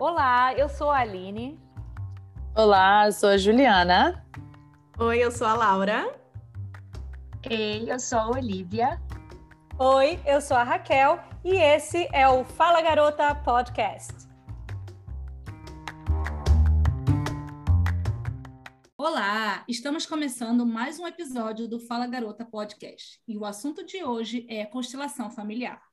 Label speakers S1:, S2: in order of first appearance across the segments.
S1: Olá, eu sou a Aline.
S2: Olá, eu sou a Juliana.
S3: Oi, eu sou a Laura.
S4: Ei, eu sou a Olivia.
S5: Oi, eu sou a Raquel e esse é o Fala Garota Podcast.
S6: Olá, estamos começando mais um episódio do Fala Garota Podcast e o assunto de hoje é constelação familiar.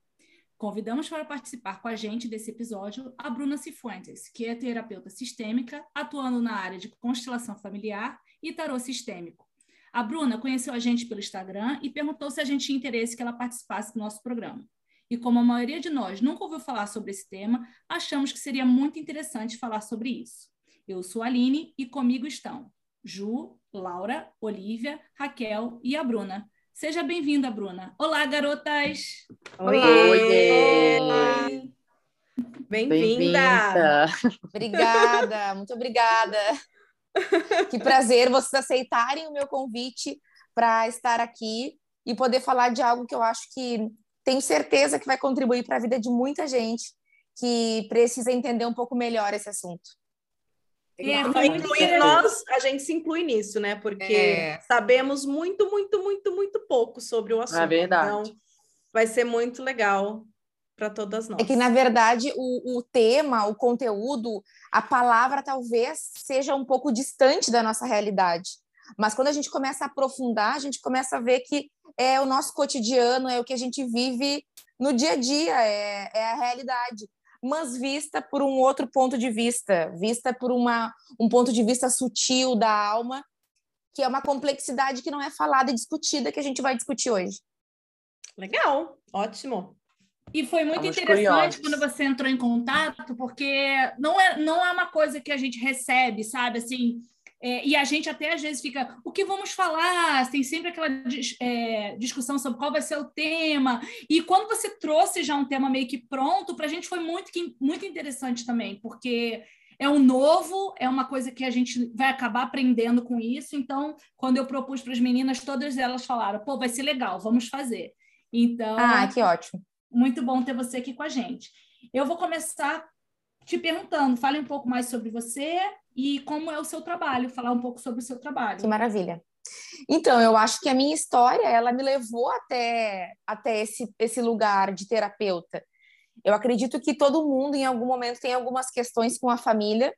S6: Convidamos para participar com a gente desse episódio a Bruna Cifuentes, que é terapeuta sistêmica, atuando na área de constelação familiar e tarô sistêmico. A Bruna conheceu a gente pelo Instagram e perguntou se a gente tinha interesse que ela participasse do nosso programa. E como a maioria de nós nunca ouviu falar sobre esse tema, achamos que seria muito interessante falar sobre isso. Eu sou a Aline e comigo estão Ju, Laura, Olivia, Raquel e a Bruna. Seja bem-vinda, Bruna. Olá, garotas!
S3: Oi!
S2: Oi.
S3: Bem-vinda!
S7: Obrigada, muito obrigada. Que prazer vocês aceitarem o meu convite para estar aqui e poder falar de algo que eu acho que tenho certeza que vai contribuir para a vida de muita gente que precisa entender um pouco melhor esse assunto.
S3: É, incluir nós, a gente se inclui nisso, né? Porque é. sabemos muito, muito, muito, muito pouco sobre o assunto.
S2: É verdade.
S3: Então, vai ser muito legal para todas nós.
S7: É que, na verdade, o, o tema, o conteúdo, a palavra talvez seja um pouco distante da nossa realidade. Mas quando a gente começa a aprofundar, a gente começa a ver que é o nosso cotidiano, é o que a gente vive no dia a dia, é, é a realidade mas vista por um outro ponto de vista, vista por uma, um ponto de vista sutil da alma, que é uma complexidade que não é falada e discutida, que a gente vai discutir hoje.
S3: Legal, ótimo.
S6: E foi muito Estamos interessante curiosos. quando você entrou em contato, porque não é, não é uma coisa que a gente recebe, sabe? Assim, é, e a gente até às vezes fica, o que vamos falar? Tem sempre aquela é, discussão sobre qual vai ser o tema. E quando você trouxe já um tema meio que pronto, para a gente foi muito, muito interessante também, porque é um novo, é uma coisa que a gente vai acabar aprendendo com isso. Então, quando eu propus para as meninas, todas elas falaram: pô, vai ser legal, vamos fazer. Então.
S7: Ah, que ótimo.
S6: Muito bom ter você aqui com a gente. Eu vou começar te perguntando, fale um pouco mais sobre você e como é o seu trabalho, falar um pouco sobre o seu trabalho.
S7: Que maravilha. Então, eu acho que a minha história, ela me levou até, até esse, esse lugar de terapeuta. Eu acredito que todo mundo, em algum momento, tem algumas questões com a família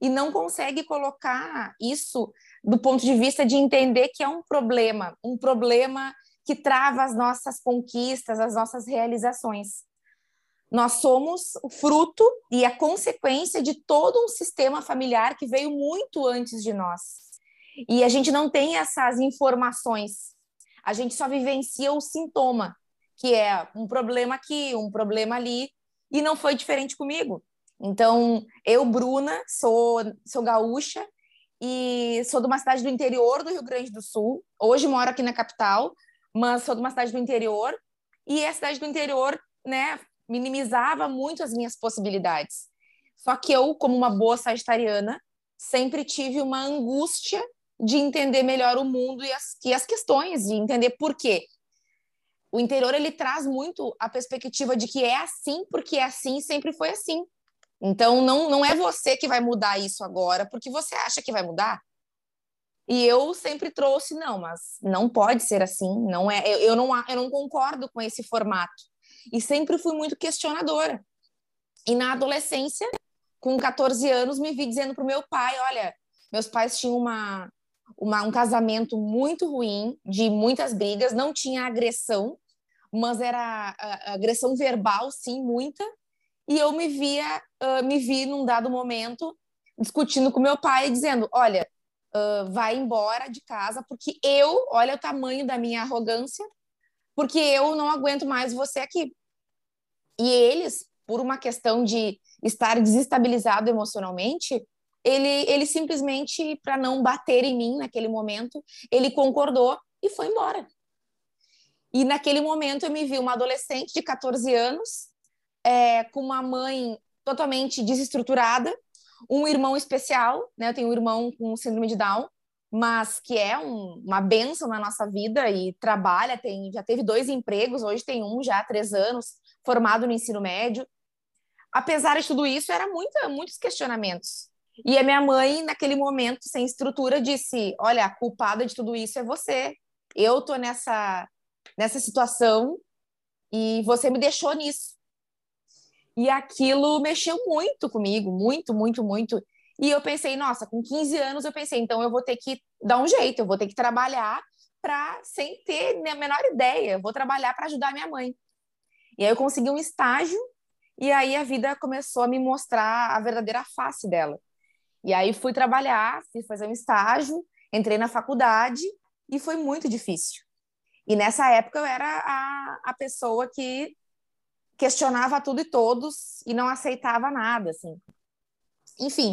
S7: e não consegue colocar isso do ponto de vista de entender que é um problema, um problema que trava as nossas conquistas, as nossas realizações. Nós somos o fruto e a consequência de todo um sistema familiar que veio muito antes de nós. E a gente não tem essas informações. A gente só vivencia o sintoma, que é um problema aqui, um problema ali, e não foi diferente comigo. Então, eu, Bruna, sou, sou gaúcha e sou de uma cidade do interior do Rio Grande do Sul. Hoje moro aqui na capital, mas sou de uma cidade do interior. E a cidade do interior, né, minimizava muito as minhas possibilidades. Só que eu, como uma boa sagitariana, sempre tive uma angústia de entender melhor o mundo e as, e as questões, de entender por quê. O interior ele traz muito a perspectiva de que é assim porque é assim sempre foi assim. Então não, não é você que vai mudar isso agora porque você acha que vai mudar. E eu sempre trouxe não, mas não pode ser assim, não é. Eu, eu não eu não concordo com esse formato e sempre fui muito questionadora. E na adolescência, com 14 anos, me vi dizendo para o meu pai: olha, meus pais tinham uma, uma, um casamento muito ruim, de muitas brigas, não tinha agressão, mas era agressão verbal, sim, muita. E eu me via, uh, me vi num dado momento discutindo com meu pai, dizendo: olha, uh, vai embora de casa, porque eu, olha o tamanho da minha arrogância, porque eu não aguento mais você aqui. E eles, por uma questão de estar desestabilizado emocionalmente, ele, ele simplesmente, para não bater em mim naquele momento, ele concordou e foi embora. E naquele momento eu me vi uma adolescente de 14 anos, é, com uma mãe totalmente desestruturada, um irmão especial, né? Eu tenho um irmão com síndrome de Down, mas que é um, uma benção na nossa vida e trabalha, tem, já teve dois empregos, hoje tem um já há três anos, formado no ensino médio. apesar de tudo isso, era muita, muitos questionamentos. E a minha mãe, naquele momento, sem estrutura, disse: Olha, a culpada de tudo isso é você. Eu tô nessa, nessa situação e você me deixou nisso. E aquilo mexeu muito comigo, muito, muito, muito. E eu pensei, nossa, com 15 anos eu pensei, então eu vou ter que dar um jeito, eu vou ter que trabalhar para sem ter a menor ideia, eu vou trabalhar para ajudar minha mãe. E aí eu consegui um estágio e aí a vida começou a me mostrar a verdadeira face dela. E aí fui trabalhar, fui fazer um estágio, entrei na faculdade e foi muito difícil. E nessa época eu era a, a pessoa que questionava tudo e todos e não aceitava nada, assim. Enfim,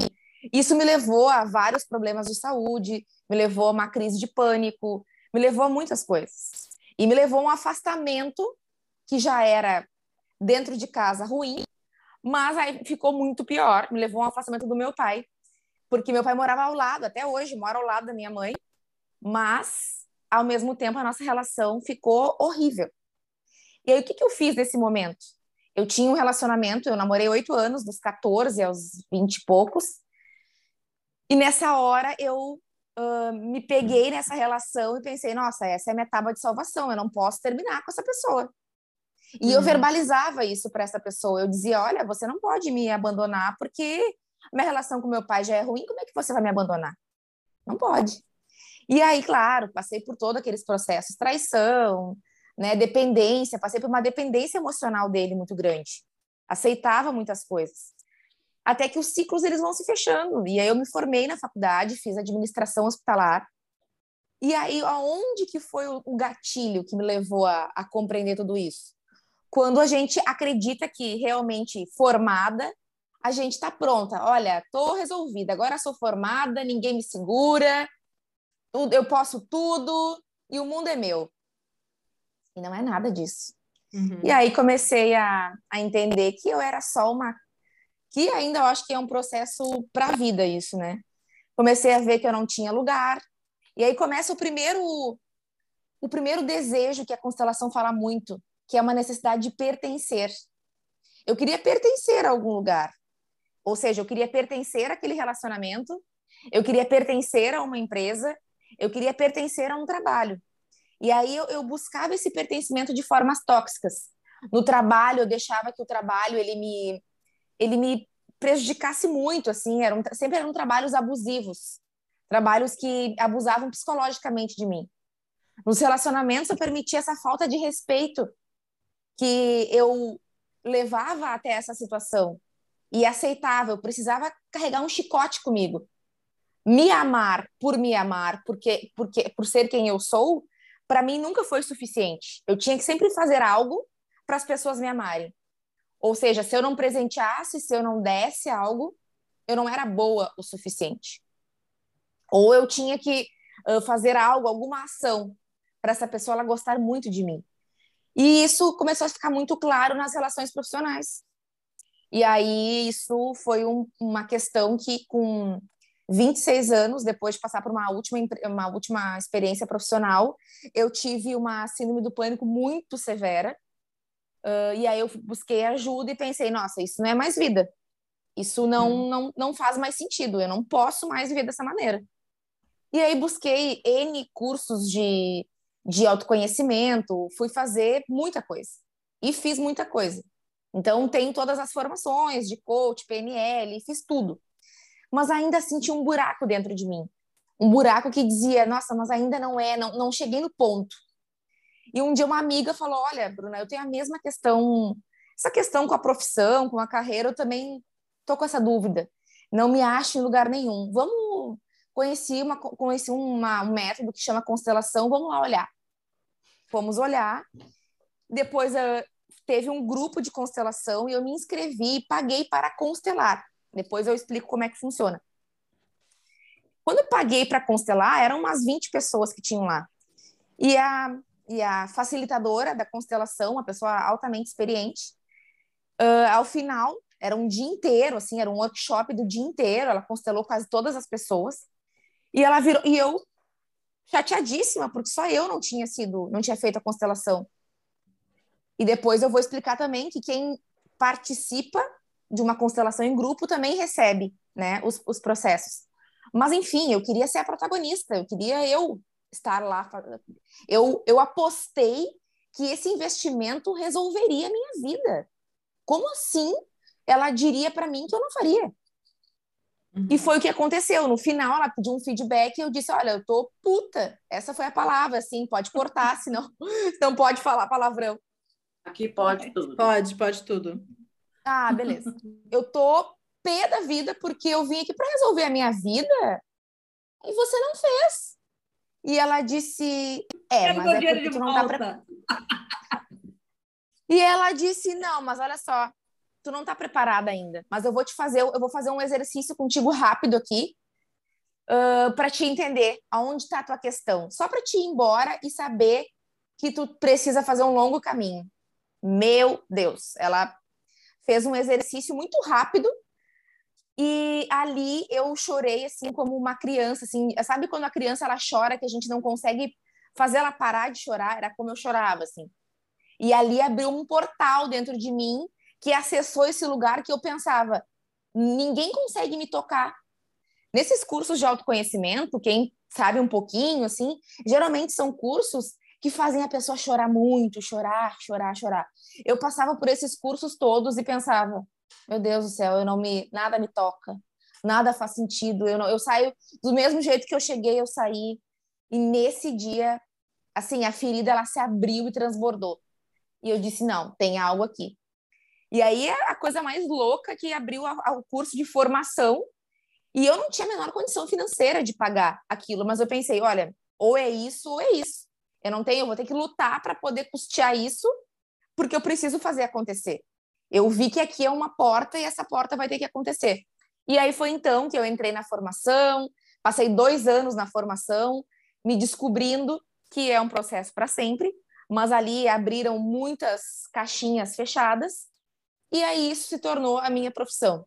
S7: isso me levou a vários problemas de saúde, me levou a uma crise de pânico, me levou a muitas coisas. E me levou a um afastamento que já era dentro de casa ruim, mas aí ficou muito pior, me levou a um afastamento do meu pai, porque meu pai morava ao lado, até hoje mora ao lado da minha mãe, mas ao mesmo tempo a nossa relação ficou horrível. E aí o que, que eu fiz nesse momento? Eu tinha um relacionamento, eu namorei oito anos, dos 14 aos 20 e poucos, e nessa hora eu uh, me peguei nessa relação e pensei, nossa, essa é a minha tábua de salvação, eu não posso terminar com essa pessoa. E uhum. eu verbalizava isso para essa pessoa. Eu dizia: olha, você não pode me abandonar porque minha relação com meu pai já é ruim, como é que você vai me abandonar? Não pode. E aí, claro, passei por todos aqueles processos, traição, né, dependência, passei por uma dependência emocional dele muito grande. Aceitava muitas coisas. Até que os ciclos eles vão se fechando. E aí eu me formei na faculdade, fiz administração hospitalar. E aí, aonde que foi o gatilho que me levou a, a compreender tudo isso? Quando a gente acredita que realmente formada a gente está pronta. Olha, estou resolvida, agora sou formada, ninguém me segura, eu posso tudo e o mundo é meu. E não é nada disso. Uhum. E aí comecei a, a entender que eu era só uma. Que ainda eu acho que é um processo para a vida, isso, né? Comecei a ver que eu não tinha lugar. E aí começa o primeiro, o primeiro desejo que a constelação fala muito, que é uma necessidade de pertencer. Eu queria pertencer a algum lugar. Ou seja, eu queria pertencer àquele relacionamento, eu queria pertencer a uma empresa, eu queria pertencer a um trabalho. E aí eu, eu buscava esse pertencimento de formas tóxicas. No trabalho, eu deixava que o trabalho ele me, ele me prejudicasse muito, assim, eram, sempre eram trabalhos abusivos, trabalhos que abusavam psicologicamente de mim. Nos relacionamentos, eu permitia essa falta de respeito que eu levava até essa situação e aceitava, eu precisava carregar um chicote comigo. Me amar por me amar, porque, porque por ser quem eu sou, para mim nunca foi suficiente. Eu tinha que sempre fazer algo para as pessoas me amarem. Ou seja, se eu não presenteasse, se eu não desse algo, eu não era boa o suficiente. Ou eu tinha que uh, fazer algo, alguma ação, para essa pessoa ela gostar muito de mim. E isso começou a ficar muito claro nas relações profissionais. E aí isso foi um, uma questão que com 26 anos, depois de passar por uma última, uma última experiência profissional, eu tive uma síndrome do pânico muito severa. Uh, e aí eu busquei ajuda e pensei, nossa, isso não é mais vida. Isso não, hum. não, não faz mais sentido, eu não posso mais viver dessa maneira. E aí busquei N cursos de, de autoconhecimento, fui fazer muita coisa. E fiz muita coisa. Então, tenho todas as formações de coach, PNL, fiz tudo. Mas ainda senti um buraco dentro de mim. Um buraco que dizia, nossa, mas ainda não é, não, não cheguei no ponto. E um dia uma amiga falou, olha, Bruna, eu tenho a mesma questão, essa questão com a profissão, com a carreira, eu também tô com essa dúvida. Não me acho em lugar nenhum. Vamos conheci uma conheci uma, um método que chama constelação, vamos lá olhar. Fomos olhar. Depois teve um grupo de constelação e eu me inscrevi e paguei para constelar. Depois eu explico como é que funciona. Quando eu paguei para constelar, eram umas 20 pessoas que tinham lá. E a, e a facilitadora da constelação, uma pessoa altamente experiente, uh, ao final, era um dia inteiro, assim, era um workshop do dia inteiro, ela constelou quase todas as pessoas. E ela virou, e eu chateadíssima, porque só eu não tinha sido, não tinha feito a constelação. E depois eu vou explicar também que quem participa de uma constelação em grupo também recebe, né, os, os processos. Mas enfim, eu queria ser a protagonista, eu queria eu estar lá. Eu, eu apostei que esse investimento resolveria a minha vida. Como assim ela diria para mim que eu não faria? Uhum. E foi o que aconteceu. No final, ela pediu um feedback e eu disse: Olha, eu tô puta. Essa foi a palavra, assim, pode cortar, senão não pode falar palavrão.
S2: Aqui pode tudo.
S3: Pode, pode tudo.
S7: Ah, beleza. Eu tô pé da vida porque eu vim aqui para resolver a minha vida e você não fez. E ela disse: É, mas é porque tu não tá preparada. e ela disse: Não, mas olha só, tu não tá preparada ainda. Mas eu vou te fazer, eu vou fazer um exercício contigo rápido aqui. Uh, para te entender aonde está a tua questão, só para te ir embora e saber que tu precisa fazer um longo caminho. Meu Deus, ela fez um exercício muito rápido e ali eu chorei assim como uma criança, assim, sabe quando a criança ela chora que a gente não consegue fazer ela parar de chorar? Era como eu chorava assim. E ali abriu um portal dentro de mim que acessou esse lugar que eu pensava, ninguém consegue me tocar. Nesses cursos de autoconhecimento, quem sabe um pouquinho assim, geralmente são cursos que fazem a pessoa chorar muito, chorar, chorar, chorar. Eu passava por esses cursos todos e pensava, meu Deus do céu, eu não me nada me toca, nada faz sentido. Eu não, eu saio do mesmo jeito que eu cheguei, eu saí. E nesse dia, assim, a ferida ela se abriu e transbordou. E eu disse não, tem algo aqui. E aí a coisa mais louca que abriu o curso de formação. E eu não tinha a menor condição financeira de pagar aquilo, mas eu pensei, olha, ou é isso ou é isso. Eu não tenho, eu vou ter que lutar para poder custear isso, porque eu preciso fazer acontecer. Eu vi que aqui é uma porta e essa porta vai ter que acontecer. E aí foi então que eu entrei na formação, passei dois anos na formação, me descobrindo que é um processo para sempre, mas ali abriram muitas caixinhas fechadas, e aí isso se tornou a minha profissão.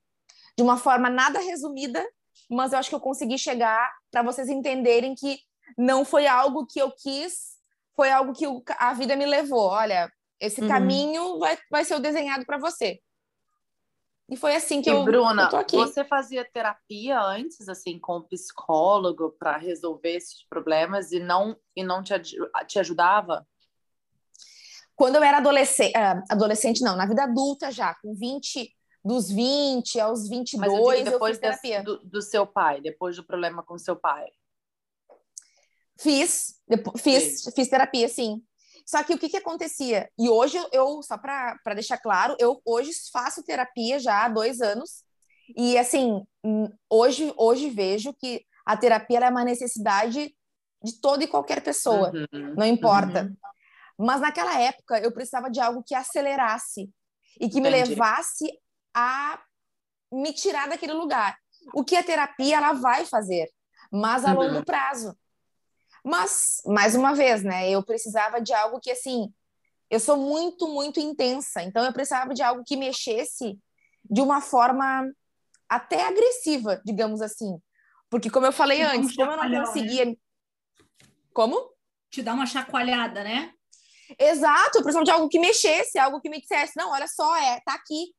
S7: De uma forma nada resumida, mas eu acho que eu consegui chegar para vocês entenderem que não foi algo que eu quis, foi algo que a vida me levou. Olha, esse uhum. caminho vai, vai ser o desenhado para você. E foi assim que e, eu,
S2: Bruna,
S7: eu tô aqui.
S2: você fazia terapia antes, assim, com psicólogo para resolver esses problemas e não e não te, te ajudava?
S7: Quando eu era adolescente, uh, adolescente não, na vida adulta já, com 20, dos 20 aos 22, Mas eu, digo, depois eu fiz terapia.
S2: Do, do, seu pai, depois do problema com seu pai.
S7: Fiz, fiz, fiz terapia, sim. Só que o que, que acontecia? E hoje eu, só para deixar claro, eu hoje faço terapia já há dois anos. E assim, hum, hoje, hoje vejo que a terapia é uma necessidade de toda e qualquer pessoa, uhum, não importa. Uhum. Mas naquela época eu precisava de algo que acelerasse e que Entendi. me levasse a me tirar daquele lugar. O que a terapia ela vai fazer, mas a uhum. longo prazo. Mas, mais uma vez, né? Eu precisava de algo que, assim, eu sou muito, muito intensa. Então, eu precisava de algo que mexesse de uma forma até agressiva, digamos assim. Porque, como eu falei antes, como eu não conseguia. Né? Como?
S6: Te dá uma chacoalhada, né?
S7: Exato, eu precisava de algo que mexesse, algo que me dissesse, não, olha só, é, tá aqui.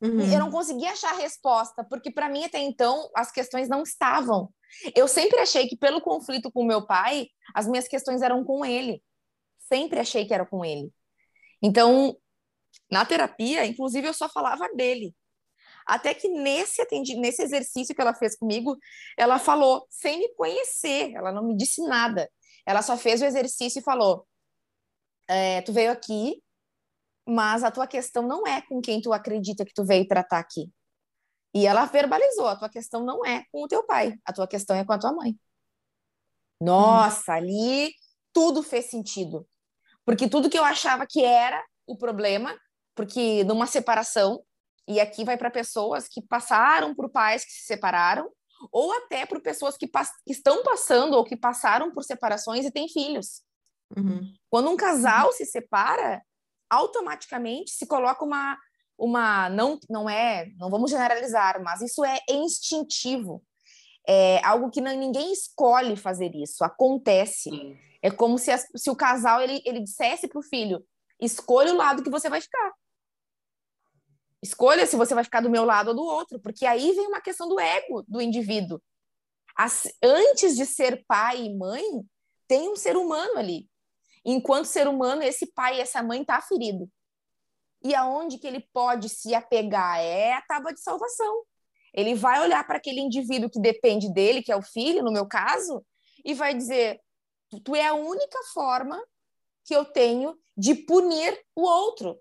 S7: Uhum. Eu não conseguia achar resposta, porque para mim até então as questões não estavam. Eu sempre achei que pelo conflito com meu pai, as minhas questões eram com ele. Sempre achei que era com ele. Então, na terapia, inclusive eu só falava dele. Até que nesse atendi, nesse exercício que ela fez comigo, ela falou sem me conhecer, ela não me disse nada. Ela só fez o exercício e falou: é, "Tu veio aqui mas a tua questão não é com quem tu acredita que tu veio tratar aqui. E ela verbalizou: a tua questão não é com o teu pai, a tua questão é com a tua mãe. Nossa, hum. ali tudo fez sentido. Porque tudo que eu achava que era o problema, porque numa separação, e aqui vai para pessoas que passaram por pais que se separaram, ou até por pessoas que, que, estão passando ou que passaram por separações e têm filhos. Uhum. Quando um casal uhum. se separa, automaticamente se coloca uma uma não não é não vamos generalizar mas isso é instintivo é algo que não, ninguém escolhe fazer isso acontece Sim. é como se, as, se o casal ele, ele dissesse para o filho escolha o lado que você vai ficar Escolha se você vai ficar do meu lado ou do outro, porque aí vem uma questão do ego do indivíduo. As, antes de ser pai e mãe, tem um ser humano ali. Enquanto ser humano, esse pai e essa mãe tá ferido. E aonde que ele pode se apegar é a tábua de salvação. Ele vai olhar para aquele indivíduo que depende dele, que é o filho, no meu caso, e vai dizer: tu é a única forma que eu tenho de punir o outro,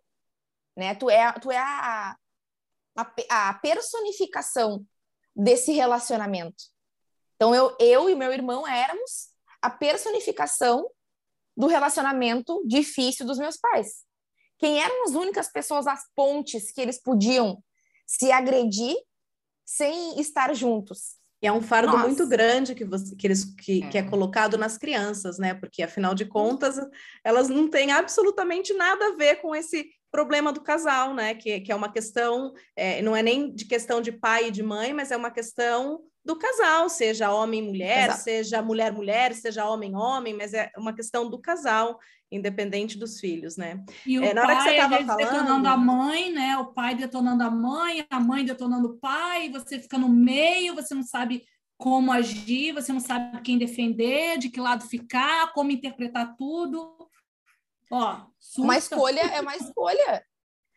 S7: né? Tu é, tu é a, a, a personificação desse relacionamento. Então eu, eu e meu irmão éramos a personificação do relacionamento difícil dos meus pais. Quem eram as únicas pessoas, as pontes que eles podiam se agredir sem estar juntos.
S3: E é um fardo Nossa. muito grande que, você, que, eles, que, é. que é colocado nas crianças, né? Porque, afinal de contas, elas não têm absolutamente nada a ver com esse problema do casal, né? Que, que é uma questão, é, não é nem de questão de pai e de mãe, mas é uma questão do casal, seja homem-mulher, seja mulher-mulher, seja homem-homem, mas é uma questão do casal, independente dos filhos, né?
S6: E o é, na pai, hora que você tava falando... detonando a mãe, né? O pai detonando a mãe, a mãe detonando o pai, você fica no meio, você não sabe como agir, você não sabe quem defender, de que lado ficar, como interpretar tudo. Ó,
S7: uma escolha é uma escolha.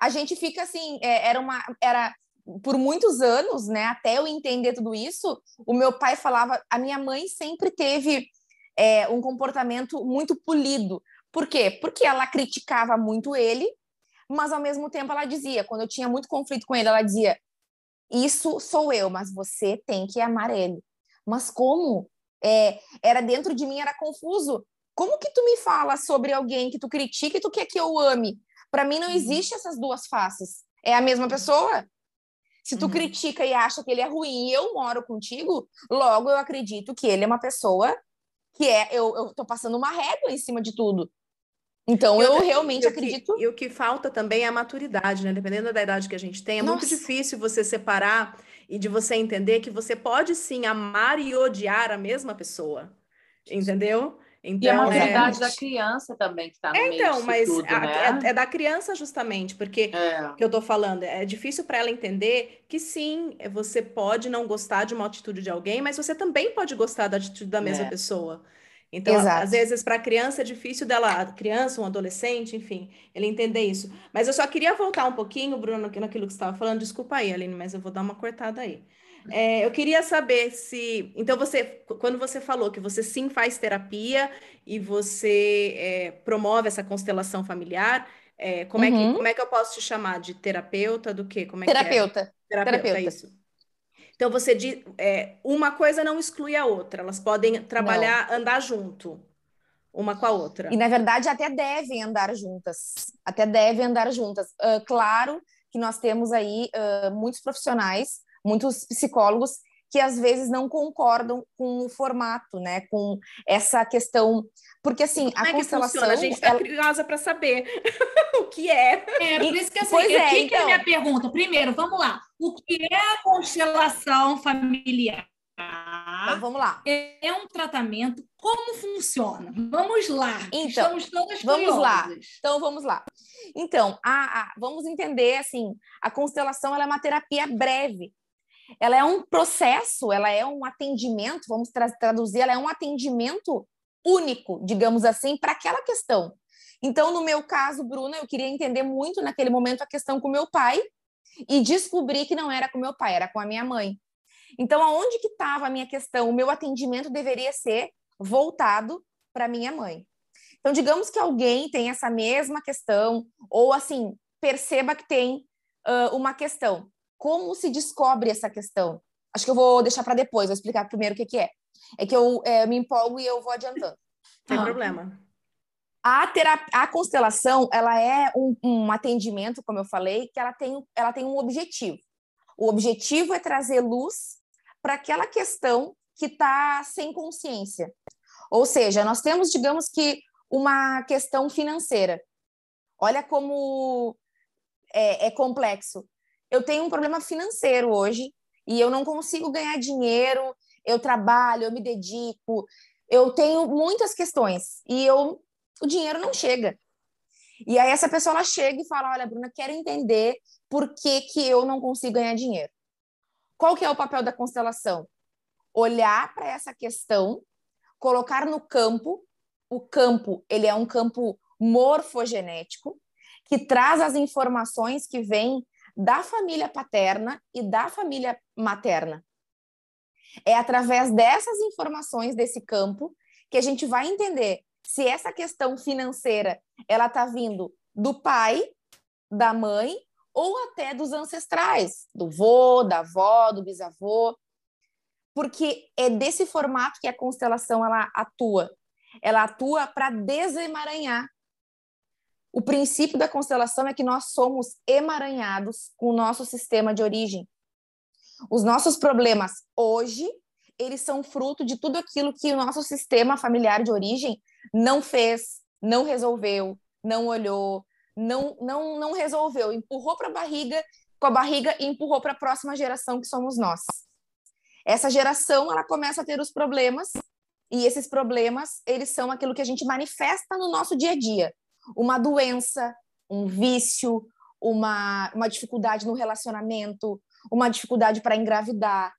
S7: A gente fica assim, é, era uma era por muitos anos, né, até eu entender tudo isso, o meu pai falava, a minha mãe sempre teve é, um comportamento muito polido. Por quê? Porque ela criticava muito ele, mas ao mesmo tempo ela dizia, quando eu tinha muito conflito com ele, ela dizia: Isso sou eu, mas você tem que amar ele. Mas como? É, era dentro de mim, era confuso. Como que tu me fala sobre alguém que tu critica e tu quer que eu ame? Para mim não uhum. existe essas duas faces. É a mesma pessoa. Se tu uhum. critica e acha que ele é ruim e eu moro contigo, logo eu acredito que ele é uma pessoa que é. Eu, eu tô passando uma régua em cima de tudo. Então, eu, eu realmente acredito.
S3: e o que falta também é a maturidade, né? Dependendo da idade que a gente tem, é Nossa. muito difícil você separar e de você entender que você pode sim amar e odiar a mesma pessoa. Entendeu?
S2: Então, e a então, maturidade é... da criança também que está no é, meio então, mas tudo, a,
S3: né? é, é, da criança justamente, porque é. que eu estou falando, é difícil para ela entender que sim, você pode não gostar de uma atitude de alguém, mas você também pode gostar da atitude da mesma é. pessoa. Então, Exato. às vezes, para a criança é difícil dela, criança, um adolescente, enfim, ele entender isso. Mas eu só queria voltar um pouquinho, Bruno, naquilo que você estava falando. Desculpa aí, Aline, mas eu vou dar uma cortada aí. É, eu queria saber se. Então, você, quando você falou que você sim faz terapia e você é, promove essa constelação familiar, é, como, uhum. é que, uhum. como é que eu posso te chamar? De terapeuta? Do quê? Como é
S7: terapeuta.
S3: Que é? Terapeuta. Terapeuta, isso. Então, você diz. É, uma coisa não exclui a outra, elas podem trabalhar, não. andar junto. Uma com a outra.
S7: E, na verdade, até devem andar juntas. Até devem andar juntas. Uh, claro que nós temos aí uh, muitos profissionais muitos psicólogos que às vezes não concordam com o formato, né? Com essa questão. Porque assim,
S3: Como
S7: a
S3: é
S7: constelação.
S3: A gente está ela... curiosa para saber o que é.
S6: É, por isso que assim, pois é, que, então... que é a minha então. pergunta? Primeiro, vamos lá. O que é a constelação familiar?
S7: Então, vamos lá.
S6: É um tratamento. Como funciona? Vamos lá.
S7: Então, Estamos todas vamos curiosas. lá. Então, vamos lá. Então, a, a, vamos entender assim, a constelação ela é uma terapia breve ela é um processo, ela é um atendimento, vamos tra traduzir, ela é um atendimento único, digamos assim, para aquela questão. Então, no meu caso, Bruna, eu queria entender muito naquele momento a questão com meu pai e descobri que não era com meu pai, era com a minha mãe. Então, aonde que estava a minha questão? O meu atendimento deveria ser voltado para minha mãe. Então, digamos que alguém tem essa mesma questão, ou assim, perceba que tem uh, uma questão. Como se descobre essa questão? Acho que eu vou deixar para depois, vou explicar primeiro o que, que é. É que eu é, me empolgo e eu vou adiantando.
S3: Sem ah. problema.
S7: A, terapia, a constelação, ela é um, um, atendimento, como eu falei, que ela tem, ela tem um objetivo. O objetivo é trazer luz para aquela questão que está sem consciência. Ou seja, nós temos, digamos que, uma questão financeira. Olha como é, é complexo eu tenho um problema financeiro hoje e eu não consigo ganhar dinheiro, eu trabalho, eu me dedico, eu tenho muitas questões e eu, o dinheiro não chega. E aí essa pessoa ela chega e fala: "Olha, Bruna, quero entender por que que eu não consigo ganhar dinheiro". Qual que é o papel da constelação? Olhar para essa questão, colocar no campo. O campo, ele é um campo morfogenético que traz as informações que vêm da família paterna e da família materna. É através dessas informações desse campo que a gente vai entender se essa questão financeira ela está vindo do pai, da mãe ou até dos ancestrais, do vô, da avó, do bisavô, porque é desse formato que a constelação ela atua. Ela atua para desemaranhar. O princípio da constelação é que nós somos emaranhados com o nosso sistema de origem. Os nossos problemas hoje, eles são fruto de tudo aquilo que o nosso sistema familiar de origem não fez, não resolveu, não olhou, não não não resolveu, empurrou para a barriga, com a barriga e empurrou para a próxima geração que somos nós. Essa geração, ela começa a ter os problemas e esses problemas, eles são aquilo que a gente manifesta no nosso dia a dia. Uma doença, um vício, uma, uma dificuldade no relacionamento, uma dificuldade para engravidar,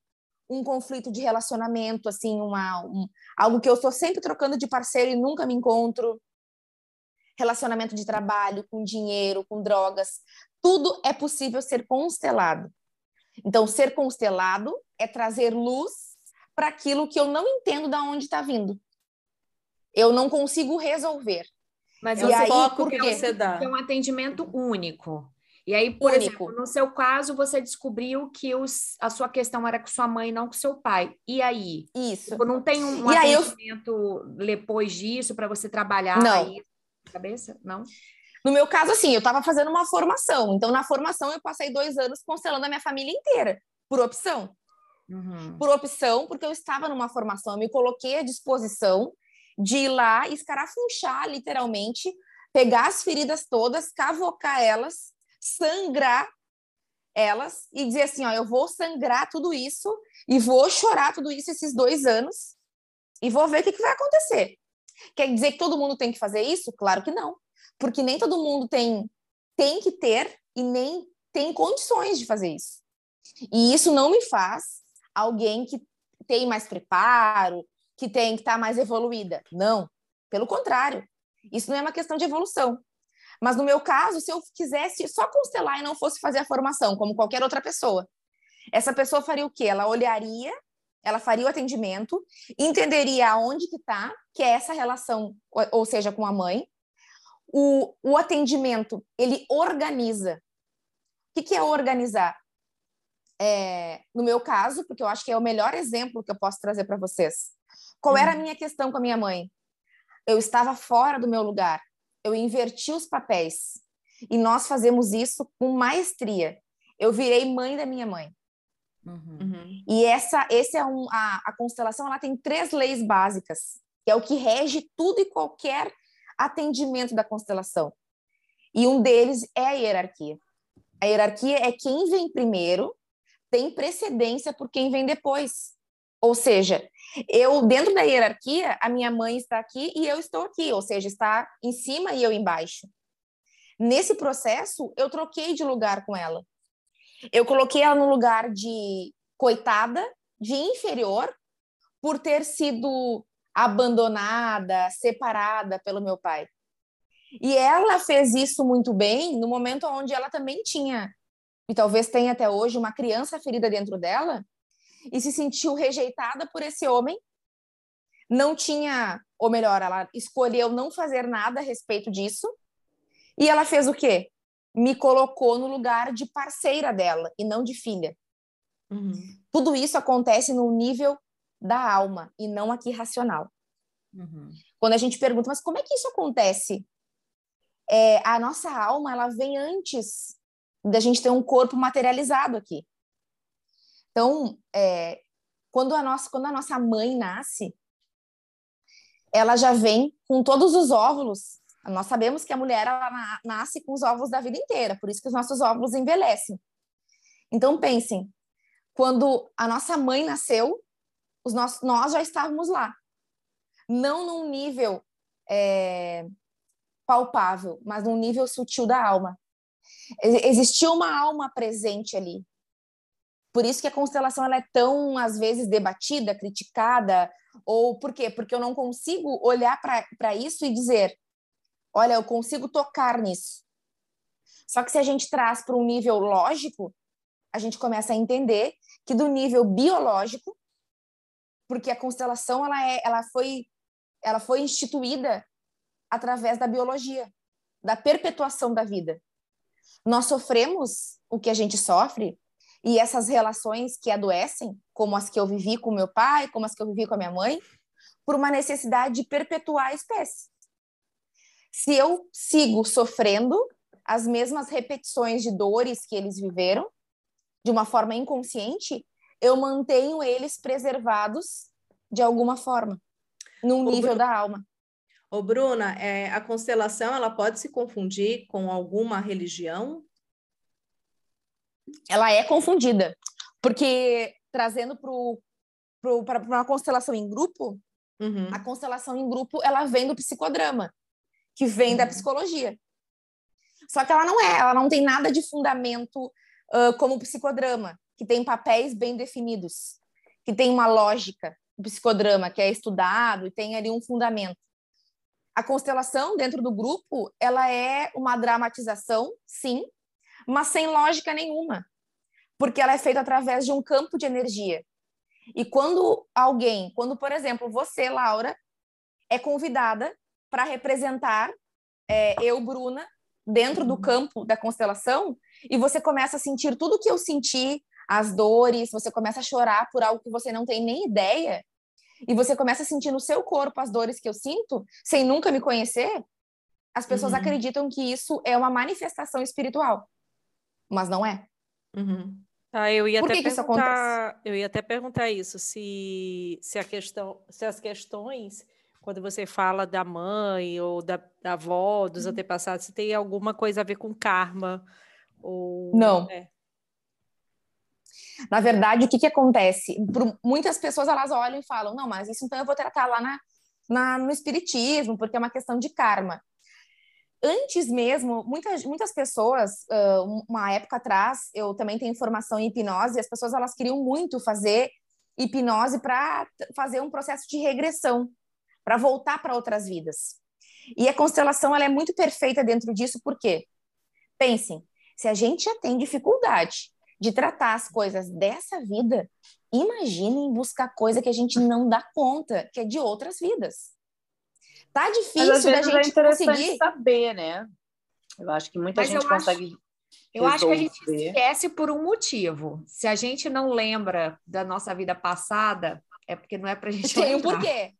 S7: um conflito de relacionamento, assim, uma, um, algo que eu estou sempre trocando de parceiro e nunca me encontro, relacionamento de trabalho, com dinheiro, com drogas, tudo é possível ser constelado. Então, ser constelado é trazer luz para aquilo que eu não entendo de onde está vindo. Eu não consigo resolver.
S8: Mas e o aí, foco que você dá é um atendimento único. E aí, por Único. exemplo, no seu caso, você descobriu que os, a sua questão era com sua mãe, não com seu pai. E aí?
S7: Isso.
S8: Tipo, não tem um, um atendimento eu... depois disso para você trabalhar
S7: não.
S8: aí na cabeça? Não?
S7: No meu caso, assim, eu estava fazendo uma formação. Então, na formação, eu passei dois anos constelando a minha família inteira, por opção. Uhum. Por opção, porque eu estava numa formação, eu me coloquei à disposição de ir lá, escarafunchar, literalmente, pegar as feridas todas, cavocar elas sangrar elas e dizer assim, ó, eu vou sangrar tudo isso e vou chorar tudo isso esses dois anos e vou ver o que, que vai acontecer. Quer dizer que todo mundo tem que fazer isso? Claro que não, porque nem todo mundo tem tem que ter e nem tem condições de fazer isso. E isso não me faz alguém que tem mais preparo, que tem que estar tá mais evoluída. Não, pelo contrário. Isso não é uma questão de evolução. Mas no meu caso, se eu quisesse só constelar e não fosse fazer a formação, como qualquer outra pessoa, essa pessoa faria o quê? Ela olharia, ela faria o atendimento, entenderia aonde que está, que é essa relação, ou seja, com a mãe. O, o atendimento, ele organiza. O que, que é organizar? É, no meu caso, porque eu acho que é o melhor exemplo que eu posso trazer para vocês. Qual era a hum. minha questão com a minha mãe? Eu estava fora do meu lugar eu inverti os papéis. E nós fazemos isso com maestria. Eu virei mãe da minha mãe. Uhum. uhum. E essa, esse é um, a, a constelação ela tem três leis básicas, que é o que rege tudo e qualquer atendimento da constelação. E um deles é a hierarquia. A hierarquia é quem vem primeiro tem precedência por quem vem depois. Ou seja, eu dentro da hierarquia, a minha mãe está aqui e eu estou aqui, ou seja, está em cima e eu embaixo. Nesse processo, eu troquei de lugar com ela. Eu coloquei ela no lugar de coitada, de inferior, por ter sido abandonada, separada pelo meu pai. E ela fez isso muito bem no momento onde ela também tinha, e talvez tenha até hoje, uma criança ferida dentro dela, e se sentiu rejeitada por esse homem. Não tinha, ou melhor, ela escolheu não fazer nada a respeito disso. E ela fez o quê? Me colocou no lugar de parceira dela e não de filha. Uhum. Tudo isso acontece no nível da alma e não aqui racional. Uhum. Quando a gente pergunta, mas como é que isso acontece? É, a nossa alma ela vem antes da gente ter um corpo materializado aqui. Então, é, quando, a nossa, quando a nossa mãe nasce, ela já vem com todos os óvulos. Nós sabemos que a mulher ela nasce com os óvulos da vida inteira, por isso que os nossos óvulos envelhecem. Então, pensem, quando a nossa mãe nasceu, os nossos, nós já estávamos lá. Não num nível é, palpável, mas num nível sutil da alma. Existia uma alma presente ali. Por isso que a constelação ela é tão, às vezes, debatida, criticada, ou por quê? Porque eu não consigo olhar para isso e dizer, olha, eu consigo tocar nisso. Só que se a gente traz para um nível lógico, a gente começa a entender que do nível biológico, porque a constelação ela, é, ela, foi, ela foi instituída através da biologia, da perpetuação da vida. Nós sofremos o que a gente sofre e essas relações que adoecem, como as que eu vivi com meu pai, como as que eu vivi com a minha mãe, por uma necessidade de perpetuar a espécie. Se eu sigo sofrendo as mesmas repetições de dores que eles viveram, de uma forma inconsciente, eu mantenho eles preservados de alguma forma, num nível da alma.
S3: Ô, Bruna, é, a constelação ela pode se confundir com alguma religião?
S7: Ela é confundida, porque trazendo para uma constelação em grupo, uhum. a constelação em grupo ela vem do psicodrama, que vem uhum. da psicologia. Só que ela não é, ela não tem nada de fundamento uh, como o psicodrama, que tem papéis bem definidos, que tem uma lógica, o psicodrama que é estudado e tem ali um fundamento. A constelação dentro do grupo, ela é uma dramatização, sim, mas sem lógica nenhuma, porque ela é feita através de um campo de energia. E quando alguém, quando, por exemplo, você, Laura, é convidada para representar é, eu, Bruna, dentro do campo da constelação, e você começa a sentir tudo que eu senti, as dores, você começa a chorar por algo que você não tem nem ideia, e você começa a sentir no seu corpo as dores que eu sinto, sem nunca me conhecer, as pessoas uhum. acreditam que isso é uma manifestação espiritual. Mas não é.
S3: Uhum.
S5: Ah, eu ia Por até que perguntar, que eu ia até perguntar isso, se, se a questão, se as questões, quando você fala da mãe ou da, da avó, dos uhum. antepassados, se tem alguma coisa a ver com karma ou
S7: não. É. Na verdade, o que, que acontece? Por, muitas pessoas elas olham e falam: não, mas isso então eu vou tratar lá na, na, no Espiritismo, porque é uma questão de karma. Antes mesmo, muitas, muitas pessoas, uma época atrás, eu também tenho formação em hipnose, as pessoas elas queriam muito fazer hipnose para fazer um processo de regressão, para voltar para outras vidas. E a constelação ela é muito perfeita dentro disso, porque pensem, se a gente já tem dificuldade de tratar as coisas dessa vida, imaginem buscar coisa que a gente não dá conta, que é de outras vidas. Tá difícil da gente é interessante conseguir
S2: saber, né? Eu acho que muita Mas gente consegue acho...
S8: Eu acho que a gente esquece por um motivo. Se a gente não lembra da nossa vida passada, é porque não é para a gente
S7: Tem um porquê.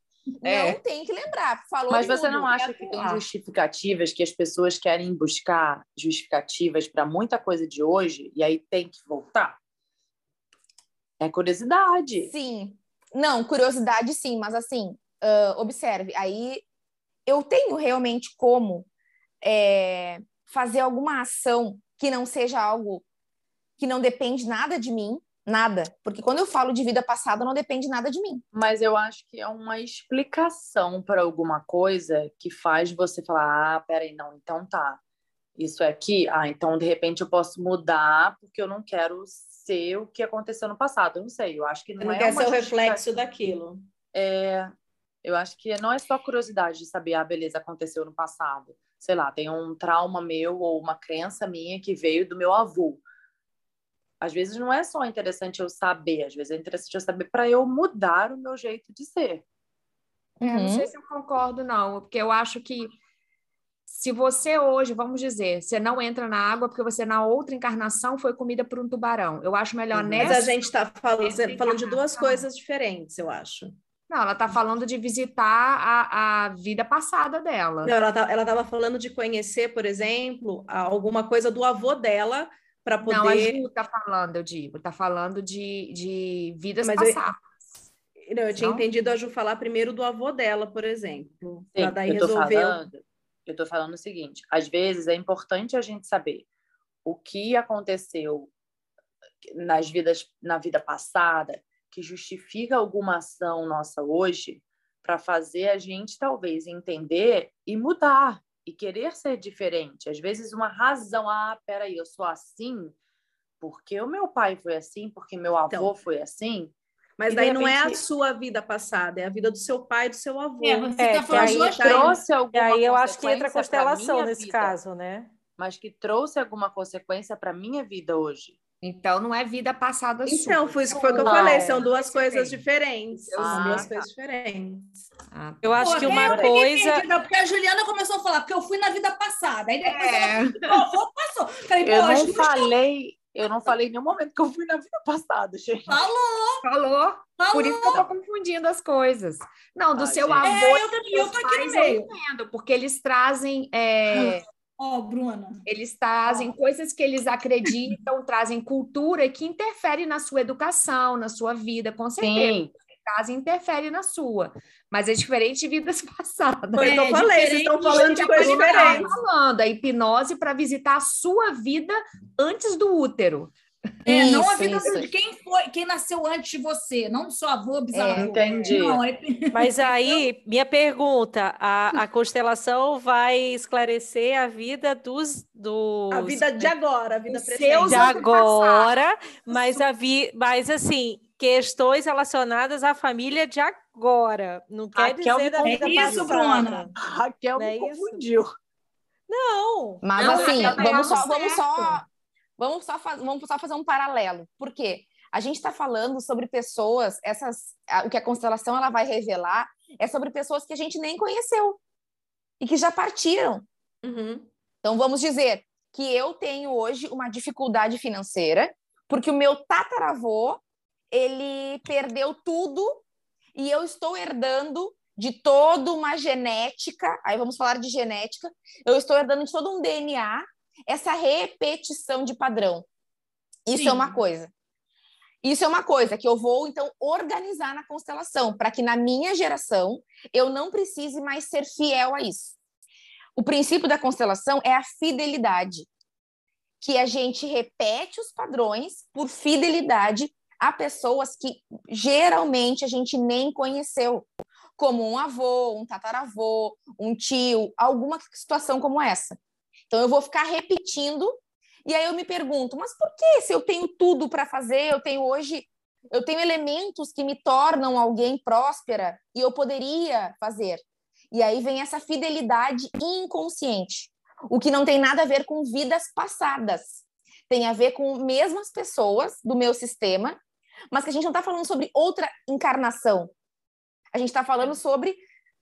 S7: É. Não tem que lembrar. Falou
S2: Mas você tudo, não acha que tem justificativas que as pessoas querem buscar justificativas para muita coisa de hoje e aí tem que voltar? É curiosidade.
S7: Sim. Não, curiosidade sim, mas assim, uh, observe, aí eu tenho realmente como é, fazer alguma ação que não seja algo que não depende nada de mim, Nada. Porque quando eu falo de vida passada, não depende nada de mim.
S2: Mas eu acho que é uma explicação para alguma coisa que faz você falar: ah, peraí, não, então tá. Isso é aqui, ah, então de repente eu posso mudar porque eu não quero ser o que aconteceu no passado. Eu não sei, eu acho que não,
S3: não
S2: é.
S3: quer ser o reflexo daquilo.
S2: É, eu acho que não é só curiosidade de saber, ah, beleza, aconteceu no passado. Sei lá, tem um trauma meu ou uma crença minha que veio do meu avô às vezes não é só interessante eu saber, às vezes é interessante eu saber para eu mudar o meu jeito de ser.
S8: Uhum. Não sei se eu concordo, não, porque eu acho que se você hoje, vamos dizer, você não entra na água porque você na outra encarnação foi comida por um tubarão. Eu acho melhor uhum. nessa.
S3: Mas a gente está falando, falando de duas coisas diferentes, eu acho.
S8: Não, ela está falando de visitar a, a vida passada dela.
S3: Não, ela estava tá, falando de conhecer, por exemplo, alguma coisa do avô dela para poder. Não, a
S8: Ju tá falando, eu digo, tá falando de, de vidas Mas passadas.
S3: Eu, não, eu tinha não? entendido a Ju falar primeiro do avô dela, por exemplo.
S2: Sim, daí eu tô resolveu... falando, eu tô falando o seguinte: às vezes é importante a gente saber o que aconteceu nas vidas, na vida passada que justifica alguma ação nossa hoje para fazer a gente talvez entender e mudar e querer ser diferente. Às vezes, uma razão, ah, peraí, eu sou assim porque o meu pai foi assim, porque meu avô então, foi assim.
S3: Mas daí repente... não é a sua vida passada, é a vida do seu pai e do seu avô. É,
S5: você é, tá falando aí, trouxe alguma E aí eu acho que entra a constelação nesse vida, caso, né?
S2: Mas que trouxe alguma consequência para minha vida hoje.
S8: Então não é vida passada
S3: então, sua. Então, foi isso que foi que eu falei, são duas coisas diferentes. Ah, são duas tá. coisas diferentes.
S5: Ah, eu acho Pô, que uma coisa.
S6: porque a Juliana começou a falar, porque eu fui na vida passada. Aí depois é. ela passou.
S2: Falei, eu não falei, eu não falei em nenhum momento que eu fui na vida passada, gente.
S8: Falou! Falou! Falou. Por isso que eu tô confundindo as coisas. Não, do Ai, seu gente. avô. É, eu também, eu tô aqui no meio. Eu entendo, porque eles trazem. É...
S6: Ó, oh, Bruna.
S8: Eles trazem oh. coisas que eles acreditam, trazem cultura que interfere na sua educação, na sua vida, com certeza. Sim. Casa interfere na sua, mas é diferente de vidas passadas.
S3: Foi o que eu é falei, vocês estão falando de coisas diferentes.
S8: falando a hipnose para visitar a sua vida antes do útero.
S6: É, isso, não a vida isso. de quem foi, quem nasceu antes de você, não do seu avô, bisavô.
S2: É, entendi. Não, é...
S5: Mas aí, minha pergunta, a, a constelação vai esclarecer a vida dos, dos...
S3: A vida de agora, a vida
S5: presente. De agora, mas, a vi, mas assim, questões relacionadas à família de agora. Não quer Raquel dizer da vida
S6: é isso, Bruna.
S2: Raquel não me é confundiu.
S5: Não.
S7: Mas
S5: não,
S7: assim, vamos só, vamos só Vamos só, vamos só fazer um paralelo. Por quê? A gente está falando sobre pessoas, essas, o que a constelação ela vai revelar é sobre pessoas que a gente nem conheceu e que já partiram. Uhum. Então vamos dizer que eu tenho hoje uma dificuldade financeira porque o meu tataravô ele perdeu tudo e eu estou herdando de toda uma genética. Aí vamos falar de genética. Eu estou herdando de todo um DNA essa repetição de padrão. Isso Sim. é uma coisa. Isso é uma coisa que eu vou, então, organizar na constelação, para que na minha geração eu não precise mais ser fiel a isso. O princípio da constelação é a fidelidade, que a gente repete os padrões por fidelidade a pessoas que geralmente a gente nem conheceu, como um avô, um tataravô, um tio, alguma situação como essa. Então eu vou ficar repetindo e aí eu me pergunto, mas por que se eu tenho tudo para fazer, eu tenho hoje, eu tenho elementos que me tornam alguém próspera e eu poderia fazer? E aí vem essa fidelidade inconsciente, o que não tem nada a ver com vidas passadas. Tem a ver com mesmas pessoas do meu sistema, mas que a gente não está falando sobre outra encarnação. A gente está falando sobre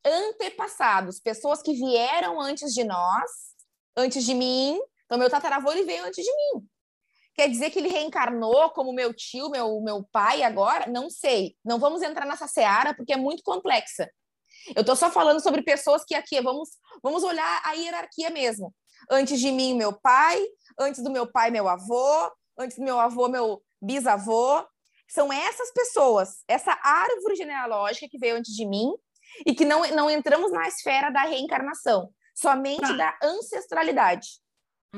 S7: antepassados, pessoas que vieram antes de nós antes de mim. Então, meu tataravô ele veio antes de mim. Quer dizer que ele reencarnou como meu tio, meu, meu pai agora? Não sei. Não vamos entrar nessa seara porque é muito complexa. Eu estou só falando sobre pessoas que aqui, vamos, vamos olhar a hierarquia mesmo. Antes de mim, meu pai, antes do meu pai, meu avô, antes do meu avô, meu bisavô. São essas pessoas, essa árvore genealógica que veio antes de mim e que não, não entramos na esfera da reencarnação somente tá. da ancestralidade.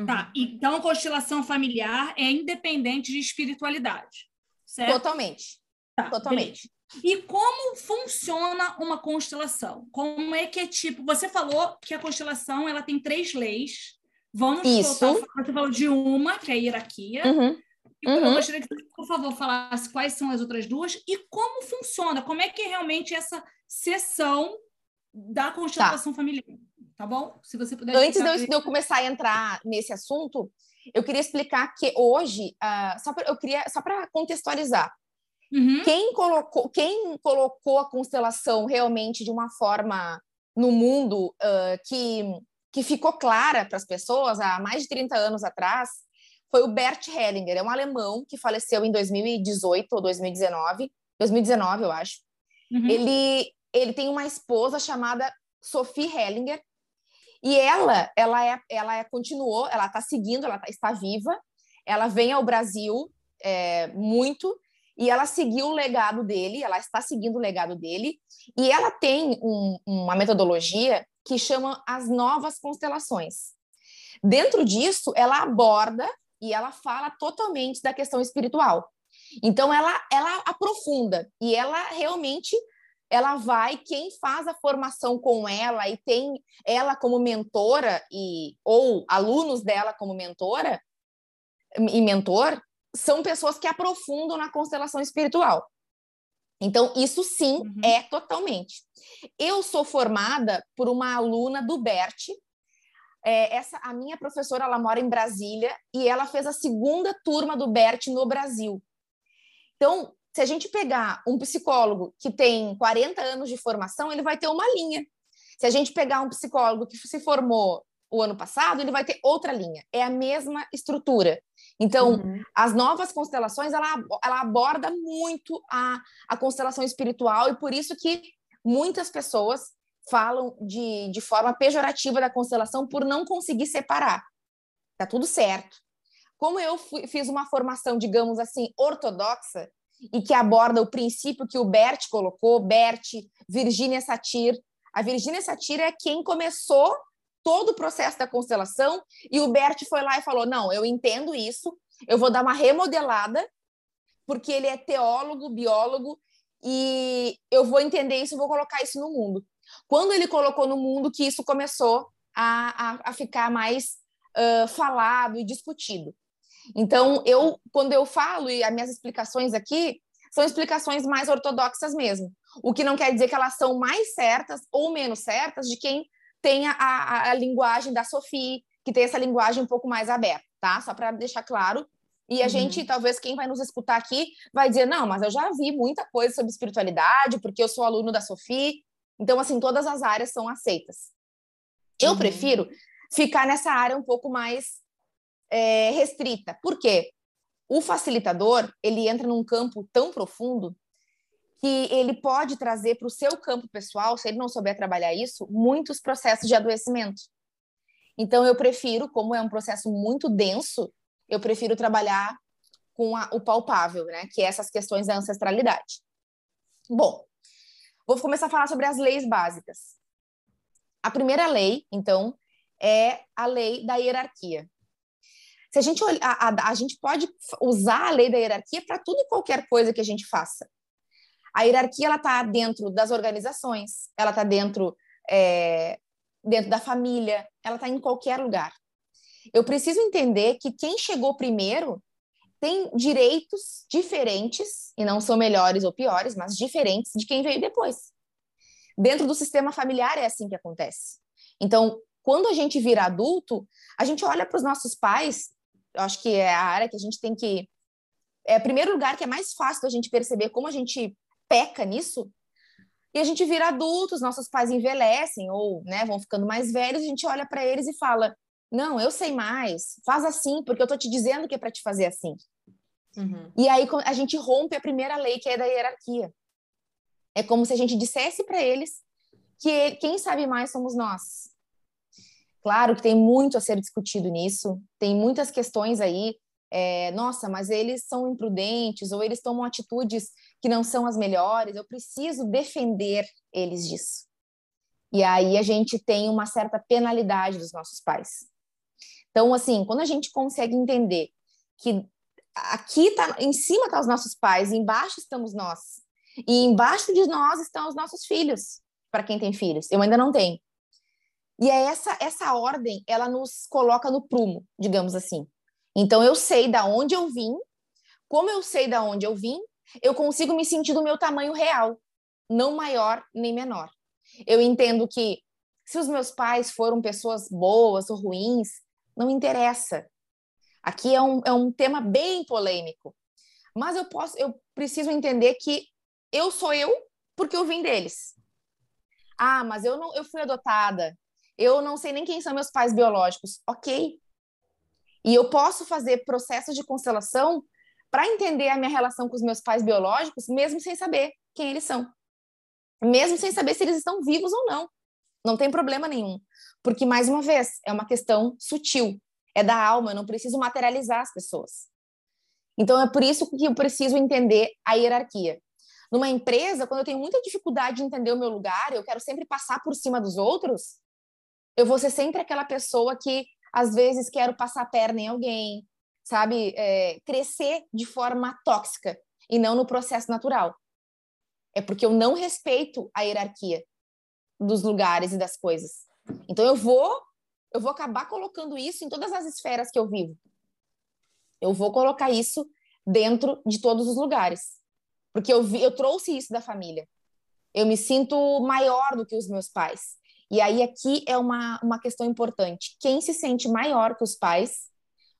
S6: Tá, então a constelação familiar é independente de espiritualidade, certo?
S7: Totalmente. Tá, Totalmente.
S6: Beleza. E como funciona uma constelação? Como é que é tipo? Você falou que a constelação ela tem três leis. Vamos
S7: Isso. voltar.
S6: Você falou de uma, que é a hierarquia. Uhum. Uhum. Eu gostaria que você, por favor, falasse quais são as outras duas e como funciona, como é que é realmente essa sessão da constelação tá. familiar tá bom? Se você puder.
S7: Antes de eu, eu, começar a entrar nesse assunto, eu queria explicar que hoje, uh, só pra, eu queria só para contextualizar, uhum. quem colocou quem colocou a constelação realmente de uma forma no mundo uh, que que ficou clara para as pessoas há mais de 30 anos atrás foi o Bert Hellinger, é um alemão que faleceu em 2018 ou 2019, 2019 eu acho. Uhum. Ele ele tem uma esposa chamada Sophie Hellinger e ela, ela é, ela é, continuou, ela está seguindo, ela tá, está viva. Ela vem ao Brasil é, muito e ela seguiu o legado dele. Ela está seguindo o legado dele e ela tem um, uma metodologia que chama as novas constelações. Dentro disso, ela aborda e ela fala totalmente da questão espiritual. Então, ela, ela aprofunda e ela realmente ela vai, quem faz a formação com ela e tem ela como mentora e ou alunos dela como mentora e mentor, são pessoas que aprofundam na constelação espiritual. Então, isso sim uhum. é totalmente. Eu sou formada por uma aluna do Bert. É, essa, a minha professora ela mora em Brasília e ela fez a segunda turma do Bert no Brasil. Então, se a gente pegar um psicólogo que tem 40 anos de formação, ele vai ter uma linha. Se a gente pegar um psicólogo que se formou o ano passado, ele vai ter outra linha. É a mesma estrutura. Então, uhum. as novas constelações, ela, ela aborda muito a, a constelação espiritual e por isso que muitas pessoas falam de, de forma pejorativa da constelação por não conseguir separar. Tá tudo certo. Como eu fui, fiz uma formação, digamos assim, ortodoxa, e que aborda o princípio que o Bert colocou, Bert, Virginia Satir. A Virginia Satir é quem começou todo o processo da constelação e o Bert foi lá e falou: "Não, eu entendo isso, eu vou dar uma remodelada, porque ele é teólogo, biólogo e eu vou entender isso, vou colocar isso no mundo". Quando ele colocou no mundo que isso começou a, a, a ficar mais uh, falado e discutido. Então, eu, quando eu falo, e as minhas explicações aqui, são explicações mais ortodoxas mesmo. O que não quer dizer que elas são mais certas ou menos certas de quem tem a, a, a linguagem da Sophie, que tem essa linguagem um pouco mais aberta, tá? Só para deixar claro. E a uhum. gente, talvez quem vai nos escutar aqui, vai dizer: não, mas eu já vi muita coisa sobre espiritualidade, porque eu sou aluno da Sophie. Então, assim, todas as áreas são aceitas. Eu uhum. prefiro ficar nessa área um pouco mais é, restrita. Por quê? O facilitador, ele entra num campo tão profundo que ele pode trazer para o seu campo pessoal, se ele não souber trabalhar isso, muitos processos de adoecimento. Então, eu prefiro, como é um processo muito denso, eu prefiro trabalhar com a, o palpável, né? Que é essas questões da ancestralidade. Bom, vou começar a falar sobre as leis básicas. A primeira lei, então, é a lei da hierarquia. Se a gente a, a, a gente pode usar a lei da hierarquia para tudo e qualquer coisa que a gente faça. A hierarquia ela está dentro das organizações, ela está dentro é, dentro da família, ela está em qualquer lugar. Eu preciso entender que quem chegou primeiro tem direitos diferentes, e não são melhores ou piores, mas diferentes de quem veio depois. Dentro do sistema familiar é assim que acontece. Então, quando a gente vira adulto, a gente olha para os nossos pais eu acho que é a área que a gente tem que. É o primeiro lugar que é mais fácil da gente perceber como a gente peca nisso. E a gente vira adultos, nossos pais envelhecem ou né, vão ficando mais velhos, a gente olha para eles e fala: Não, eu sei mais, faz assim, porque eu tô te dizendo que é para te fazer assim. Uhum. E aí a gente rompe a primeira lei, que é da hierarquia. É como se a gente dissesse para eles que quem sabe mais somos nós. Claro que tem muito a ser discutido nisso, tem muitas questões aí. É, nossa, mas eles são imprudentes ou eles tomam atitudes que não são as melhores. Eu preciso defender eles disso. E aí a gente tem uma certa penalidade dos nossos pais. Então, assim, quando a gente consegue entender que aqui tá, em cima tá os nossos pais, embaixo estamos nós, e embaixo de nós estão os nossos filhos, para quem tem filhos. Eu ainda não tenho. E é essa essa ordem, ela nos coloca no prumo, digamos assim. Então eu sei da onde eu vim, como eu sei da onde eu vim, eu consigo me sentir do meu tamanho real, não maior nem menor. Eu entendo que se os meus pais foram pessoas boas ou ruins, não interessa. Aqui é um, é um tema bem polêmico. Mas eu posso, eu preciso entender que eu sou eu porque eu vim deles. Ah, mas eu não, eu fui adotada eu não sei nem quem são meus pais biológicos. Ok. E eu posso fazer processos de constelação para entender a minha relação com os meus pais biológicos, mesmo sem saber quem eles são. Mesmo sem saber se eles estão vivos ou não. Não tem problema nenhum. Porque, mais uma vez, é uma questão sutil. É da alma, eu não preciso materializar as pessoas. Então, é por isso que eu preciso entender a hierarquia. Numa empresa, quando eu tenho muita dificuldade de entender o meu lugar, eu quero sempre passar por cima dos outros, eu vou ser sempre aquela pessoa que às vezes quero passar a perna em alguém, sabe? É, crescer de forma tóxica e não no processo natural. É porque eu não respeito a hierarquia dos lugares e das coisas. Então eu vou eu vou acabar colocando isso em todas as esferas que eu vivo. Eu vou colocar isso dentro de todos os lugares. Porque eu, vi, eu trouxe isso da família. Eu me sinto maior do que os meus pais. E aí aqui é uma, uma questão importante. Quem se sente maior que os pais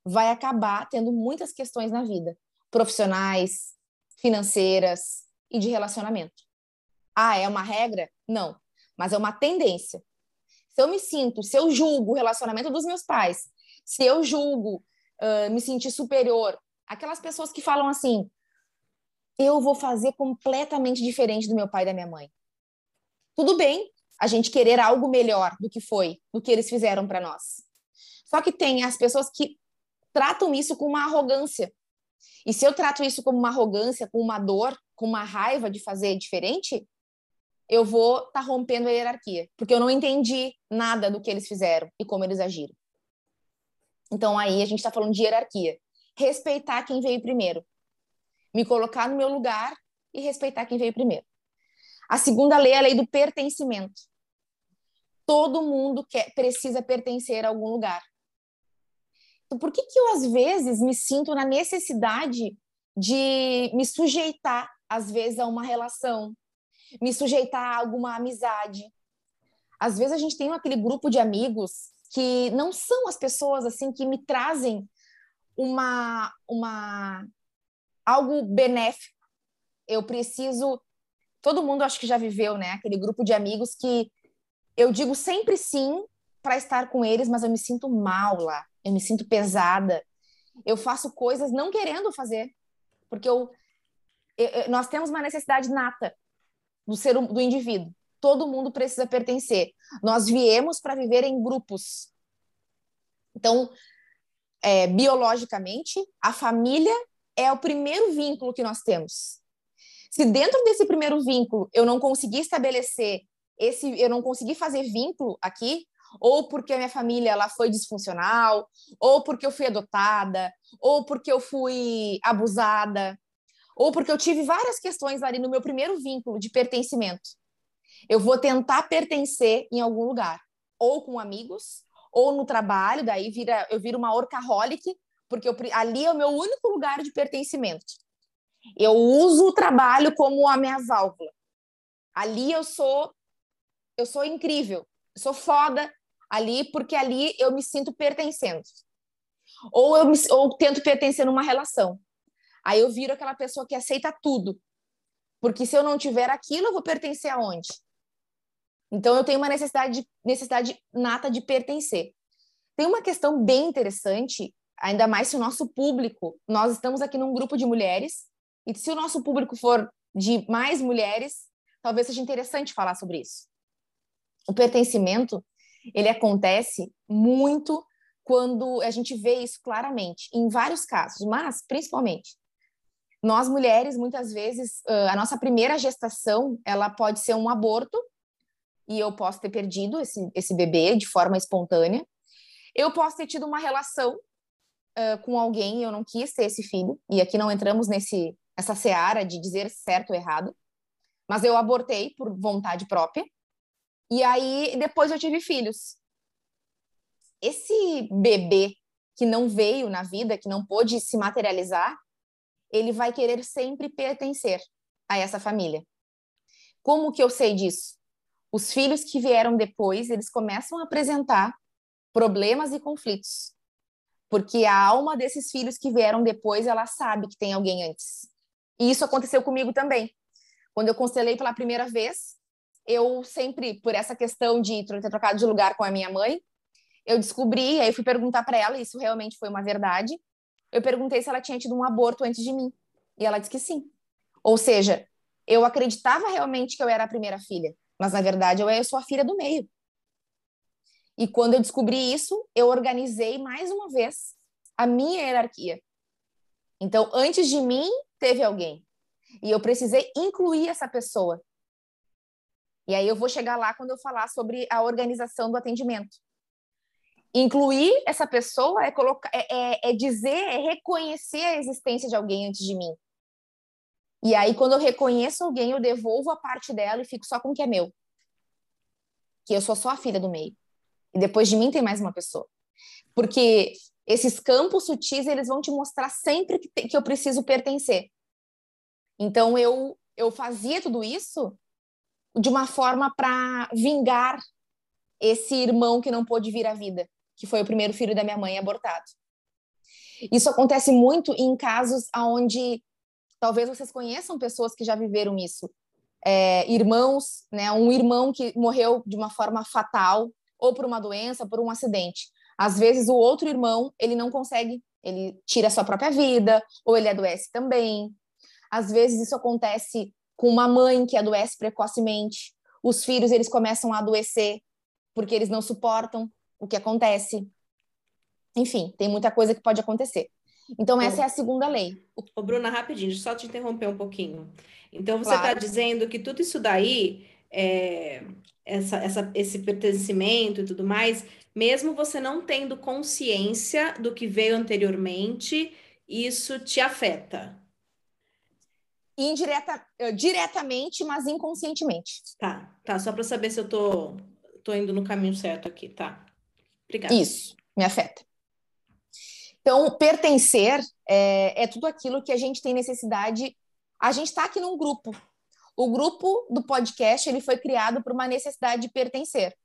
S7: vai acabar tendo muitas questões na vida, profissionais, financeiras e de relacionamento. Ah, é uma regra? Não, mas é uma tendência. Se eu me sinto, se eu julgo o relacionamento dos meus pais, se eu julgo uh, me sentir superior, aquelas pessoas que falam assim, eu vou fazer completamente diferente do meu pai e da minha mãe. Tudo bem a gente querer algo melhor do que foi, do que eles fizeram para nós. Só que tem as pessoas que tratam isso com uma arrogância. E se eu trato isso como uma arrogância, com uma dor, com uma raiva de fazer diferente, eu vou estar tá rompendo a hierarquia, porque eu não entendi nada do que eles fizeram e como eles agiram. Então aí a gente está falando de hierarquia. Respeitar quem veio primeiro. Me colocar no meu lugar e respeitar quem veio primeiro. A segunda lei é a lei do pertencimento. Todo mundo quer, precisa pertencer a algum lugar. Então, por que, que eu, às vezes, me sinto na necessidade de me sujeitar, às vezes, a uma relação, me sujeitar a alguma amizade. Às vezes a gente tem aquele grupo de amigos que não são as pessoas assim que me trazem uma uma algo benéfico. Eu preciso todo mundo acho que já viveu, né, aquele grupo de amigos que eu digo sempre sim para estar com eles, mas eu me sinto mal lá, eu me sinto pesada. Eu faço coisas não querendo fazer, porque eu, eu nós temos uma necessidade nata do ser do indivíduo. Todo mundo precisa pertencer. Nós viemos para viver em grupos. Então, é, biologicamente, a família é o primeiro vínculo que nós temos. Se dentro desse primeiro vínculo eu não conseguir estabelecer esse, eu não conseguir fazer vínculo aqui, ou porque a minha família ela foi disfuncional, ou porque eu fui adotada, ou porque eu fui abusada, ou porque eu tive várias questões ali no meu primeiro vínculo de pertencimento. Eu vou tentar pertencer em algum lugar, ou com amigos, ou no trabalho, daí vira, eu viro uma orcaholic, porque eu, ali é o meu único lugar de pertencimento. Eu uso o trabalho como a minha válvula. Ali eu sou eu sou incrível, eu sou foda ali porque ali eu me sinto pertencendo. Ou eu me, ou tento pertencer numa relação. Aí eu viro aquela pessoa que aceita tudo. Porque se eu não tiver aquilo, eu vou pertencer aonde? Então eu tenho uma necessidade, necessidade nata de pertencer. Tem uma questão bem interessante, ainda mais se o nosso público, nós estamos aqui num grupo de mulheres, e se o nosso público for de mais mulheres, talvez seja interessante falar sobre isso. O pertencimento, ele acontece muito quando a gente vê isso claramente, em vários casos, mas principalmente nós mulheres, muitas vezes, a nossa primeira gestação, ela pode ser um aborto, e eu posso ter perdido esse, esse bebê de forma espontânea. Eu posso ter tido uma relação uh, com alguém eu não quis ter esse filho, e aqui não entramos nesse essa seara de dizer certo ou errado, mas eu abortei por vontade própria, e aí depois eu tive filhos. Esse bebê que não veio na vida, que não pôde se materializar, ele vai querer sempre pertencer a essa família. Como que eu sei disso? Os filhos que vieram depois, eles começam a apresentar problemas e conflitos. Porque a alma desses filhos que vieram depois, ela sabe que tem alguém antes. E isso aconteceu comigo também. Quando eu constelei pela primeira vez, eu sempre, por essa questão de ter trocado de lugar com a minha mãe, eu descobri, aí fui perguntar para ela, isso realmente foi uma verdade, eu perguntei se ela tinha tido um aborto antes de mim. E ela disse que sim. Ou seja, eu acreditava realmente que eu era a primeira filha, mas na verdade eu, eu sou a filha do meio. E quando eu descobri isso, eu organizei mais uma vez a minha hierarquia. Então, antes de mim, teve alguém. E eu precisei incluir essa pessoa. E aí eu vou chegar lá quando eu falar sobre a organização do atendimento. Incluir essa pessoa é, colocar, é, é, é dizer, é reconhecer a existência de alguém antes de mim. E aí, quando eu reconheço alguém, eu devolvo a parte dela e fico só com o que é meu. Que eu sou só a filha do meio. E depois de mim tem mais uma pessoa. Porque esses campos sutis, eles vão te mostrar sempre que, te, que eu preciso pertencer. Então, eu, eu fazia tudo isso de uma forma para vingar esse irmão que não pôde vir à vida, que foi o primeiro filho da minha mãe abortado. Isso acontece muito em casos onde talvez vocês conheçam pessoas que já viveram isso. É, irmãos, né, um irmão que morreu de uma forma fatal, ou por uma doença, por um acidente. Às vezes o outro irmão, ele não consegue, ele tira a sua própria vida, ou ele adoece também. Às vezes isso acontece com uma mãe que adoece precocemente. Os filhos, eles começam a adoecer porque eles não suportam o que acontece. Enfim, tem muita coisa que pode acontecer. Então, essa é a segunda lei.
S3: Ô, Bruna, rapidinho, só te interromper um pouquinho. Então, você está claro. dizendo que tudo isso daí, é, essa, essa, esse pertencimento e tudo mais, mesmo você não tendo consciência do que veio anteriormente, isso te afeta.
S7: Indireta, diretamente, mas inconscientemente.
S3: Tá, tá. Só para saber se eu tô, tô indo no caminho certo aqui, tá? Obrigada.
S7: Isso, me afeta. Então, pertencer é, é tudo aquilo que a gente tem necessidade. A gente está aqui num grupo. O grupo do podcast ele foi criado por uma necessidade de pertencer.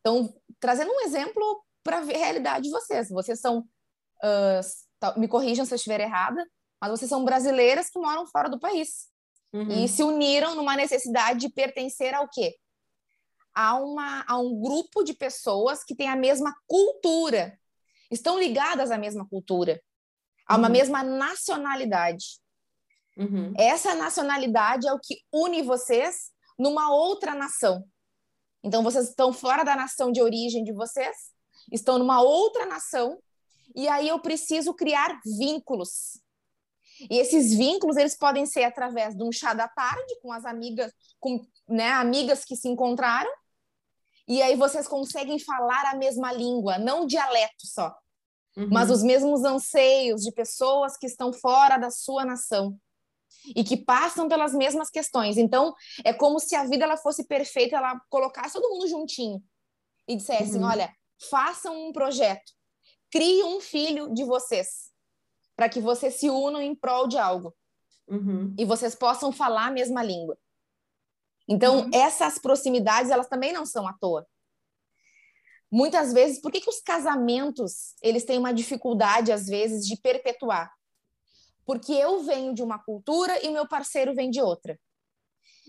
S7: Então, trazendo um exemplo para a realidade de vocês. Vocês são, uh, me corrijam se eu estiver errada, mas vocês são brasileiras que moram fora do país. Uhum. E se uniram numa necessidade de pertencer ao quê? A, uma, a um grupo de pessoas que tem a mesma cultura estão ligadas à mesma cultura, a uma uhum. mesma nacionalidade. Uhum. Essa nacionalidade é o que une vocês numa outra nação. Então, vocês estão fora da nação de origem de vocês, estão numa outra nação, e aí eu preciso criar vínculos. E esses vínculos, eles podem ser através de um chá da tarde com as amigas, com né, amigas que se encontraram, e aí vocês conseguem falar a mesma língua, não dialeto só uhum. mas os mesmos anseios de pessoas que estão fora da sua nação e que passam pelas mesmas questões. Então, é como se a vida ela fosse perfeita, ela colocasse todo mundo juntinho e dissesse: uhum. olha, façam um projeto, criem um filho de vocês, para que vocês se unam em prol de algo uhum. e vocês possam falar a mesma língua. Então, uhum. essas proximidades, elas também não são à toa muitas vezes, por que, que os casamentos eles têm uma dificuldade, às vezes, de perpetuar? Porque eu venho de uma cultura e o meu parceiro vem de outra.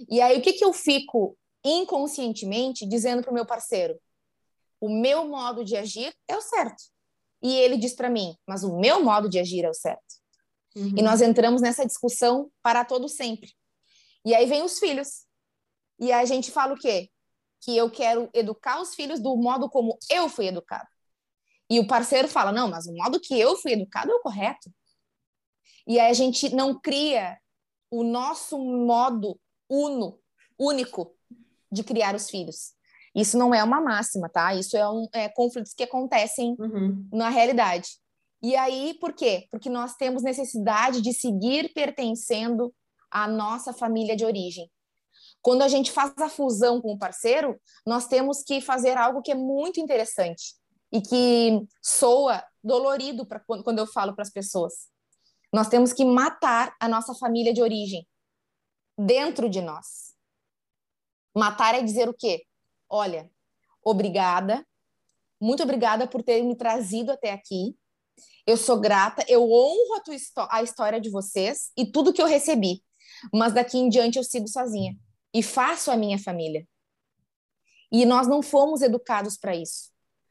S7: E aí, o que, que eu fico inconscientemente dizendo para o meu parceiro? O meu modo de agir é o certo. E ele diz para mim, mas o meu modo de agir é o certo. Uhum. E nós entramos nessa discussão para todo sempre. E aí vem os filhos. E a gente fala o quê? que eu quero educar os filhos do modo como eu fui educado. E o parceiro fala: não, mas o modo que eu fui educado é o correto. E aí a gente não cria o nosso modo uno, único de criar os filhos. Isso não é uma máxima, tá? Isso é, um, é conflitos que acontecem uhum. na realidade. E aí, por quê? Porque nós temos necessidade de seguir pertencendo à nossa família de origem. Quando a gente faz a fusão com o parceiro, nós temos que fazer algo que é muito interessante e que soa dolorido para quando eu falo para as pessoas. Nós temos que matar a nossa família de origem dentro de nós. Matar é dizer o quê? Olha, obrigada, muito obrigada por ter me trazido até aqui. Eu sou grata, eu honro a, a história de vocês e tudo que eu recebi. Mas daqui em diante eu sigo sozinha e faço a minha família. E nós não fomos educados para isso.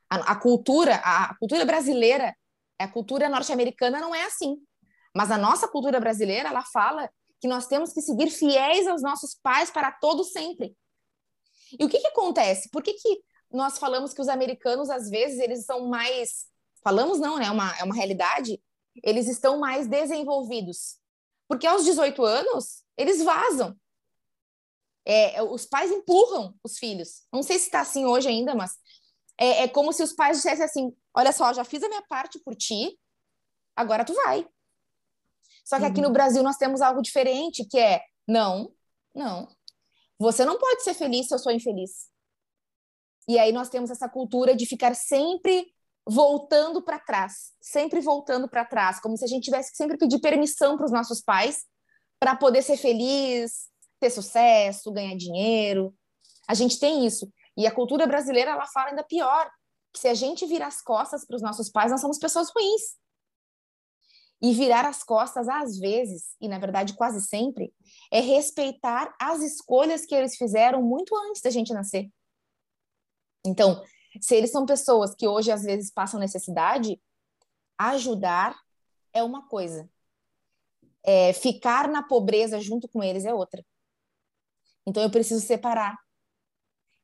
S7: A, a, cultura, a, a cultura brasileira, a cultura norte-americana não é assim. Mas a nossa cultura brasileira, ela fala que nós temos que seguir fiéis aos nossos pais para todo sempre. E o que, que acontece? Por que, que nós falamos que os americanos, às vezes, eles são mais. Falamos não, né? É uma, é uma realidade. Eles estão mais desenvolvidos. Porque aos 18 anos, eles vazam. É, é, os pais empurram os filhos. Não sei se está assim hoje ainda, mas é, é, como se os pais dissessem assim: olha só, já fiz a minha parte por ti, agora tu vai. Só que aqui no uhum. Brasil nós temos algo diferente, que é não, não. Você não pode ser feliz se eu sou infeliz. E aí nós temos essa cultura de ficar sempre voltando para trás, sempre voltando para trás, como se a gente tivesse que sempre pedir permissão para os nossos pais para poder ser feliz, ter sucesso, ganhar dinheiro. A gente tem isso. E a cultura brasileira ela fala ainda pior, que se a gente virar as costas para os nossos pais, nós somos pessoas ruins. E virar as costas, às vezes, e na verdade quase sempre, é respeitar as escolhas que eles fizeram muito antes da gente nascer. Então, se eles são pessoas que hoje às vezes passam necessidade, ajudar é uma coisa. É, ficar na pobreza junto com eles é outra. Então eu preciso separar.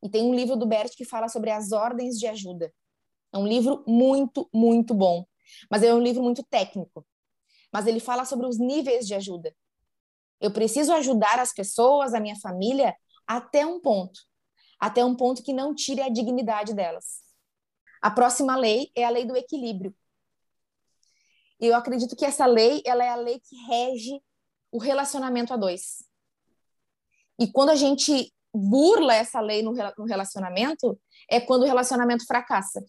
S7: E tem um livro do Bert que fala sobre as ordens de ajuda. É um livro muito, muito bom. Mas é um livro muito técnico mas ele fala sobre os níveis de ajuda. Eu preciso ajudar as pessoas, a minha família, até um ponto. Até um ponto que não tire a dignidade delas. A próxima lei é a lei do equilíbrio. E eu acredito que essa lei, ela é a lei que rege o relacionamento a dois. E quando a gente burla essa lei no relacionamento, é quando o relacionamento fracassa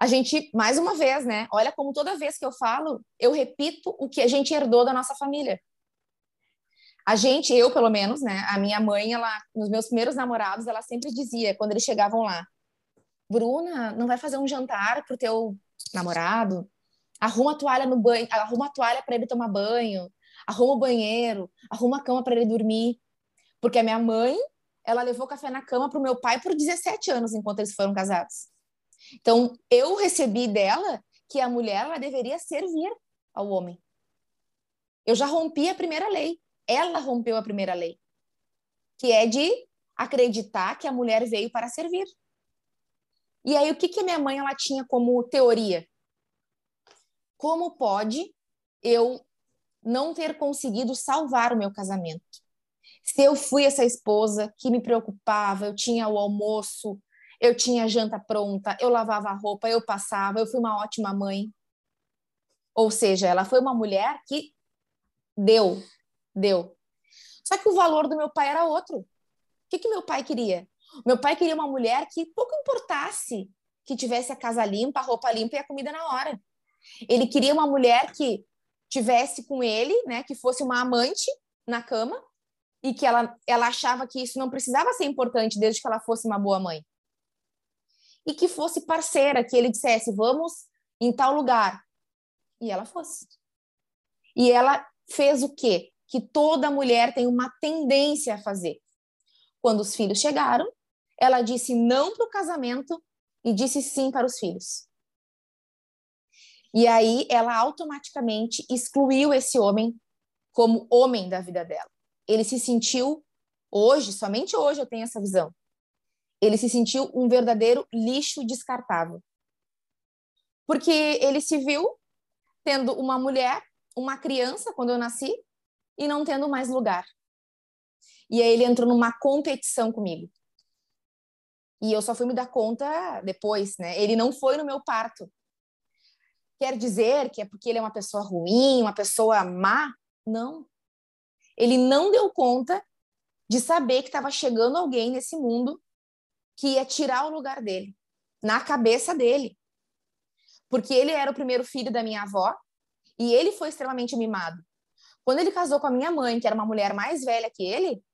S7: a gente, mais uma vez, né? Olha como toda vez que eu falo, eu repito o que a gente herdou da nossa família. A gente, eu pelo menos, né? A minha mãe, ela, nos meus primeiros namorados, ela sempre dizia, quando eles chegavam lá, Bruna, não vai fazer um jantar pro teu namorado? Arruma a toalha no banho, arruma a toalha para ele tomar banho, arruma o banheiro, arruma a cama para ele dormir. Porque a minha mãe, ela levou café na cama pro meu pai por 17 anos enquanto eles foram casados. Então, eu recebi dela que a mulher ela deveria servir ao homem. Eu já rompi a primeira lei. Ela rompeu a primeira lei, que é de acreditar que a mulher veio para servir. E aí o que que minha mãe ela tinha como teoria? Como pode eu não ter conseguido salvar o meu casamento? Se eu fui essa esposa que me preocupava, eu tinha o almoço, eu tinha janta pronta, eu lavava a roupa, eu passava, eu fui uma ótima mãe. Ou seja, ela foi uma mulher que deu, deu. Só que o valor do meu pai era outro. O que, que meu pai queria? Meu pai queria uma mulher que pouco importasse que tivesse a casa limpa, a roupa limpa e a comida na hora. Ele queria uma mulher que tivesse com ele, né, que fosse uma amante na cama e que ela, ela achava que isso não precisava ser importante desde que ela fosse uma boa mãe e que fosse parceira, que ele dissesse, vamos em tal lugar. E ela fosse. E ela fez o quê? Que toda mulher tem uma tendência a fazer. Quando os filhos chegaram, ela disse não para o casamento e disse sim para os filhos. E aí ela automaticamente excluiu esse homem como homem da vida dela. Ele se sentiu hoje, somente hoje eu tenho essa visão. Ele se sentiu um verdadeiro lixo descartável. Porque ele se viu tendo uma mulher, uma criança quando eu nasci e não tendo mais lugar. E aí ele entrou numa competição comigo. E eu só fui me dar conta depois, né? Ele não foi no meu parto. Quer dizer que é porque ele é uma pessoa ruim, uma pessoa má? Não. Ele não deu conta de saber que estava chegando alguém nesse mundo que ia tirar o lugar dele, na cabeça dele. Porque ele era o primeiro filho da minha avó e ele foi extremamente mimado. Quando ele casou com a minha mãe, que era uma mulher mais velha que ele,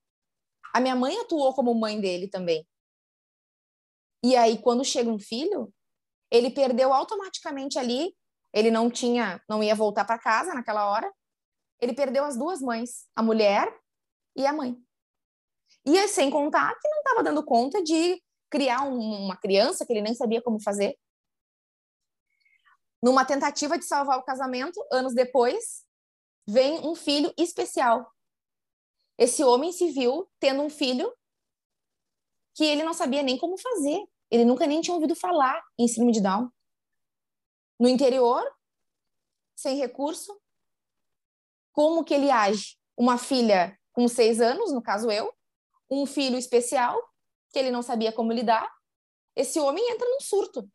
S7: a minha mãe atuou como mãe dele também. E aí, quando chega um filho, ele perdeu automaticamente ali. Ele não tinha, não ia voltar para casa naquela hora. Ele perdeu as duas mães, a mulher e a mãe. E sem contar que não estava dando conta de criar um, uma criança que ele nem sabia como fazer. Numa tentativa de salvar o casamento, anos depois, vem um filho especial. Esse homem se viu tendo um filho que ele não sabia nem como fazer. Ele nunca nem tinha ouvido falar em síndrome de Down. No interior, sem recurso, como que ele age? Uma filha com seis anos, no caso eu, um filho especial que ele não sabia como lidar, esse homem entra num surto.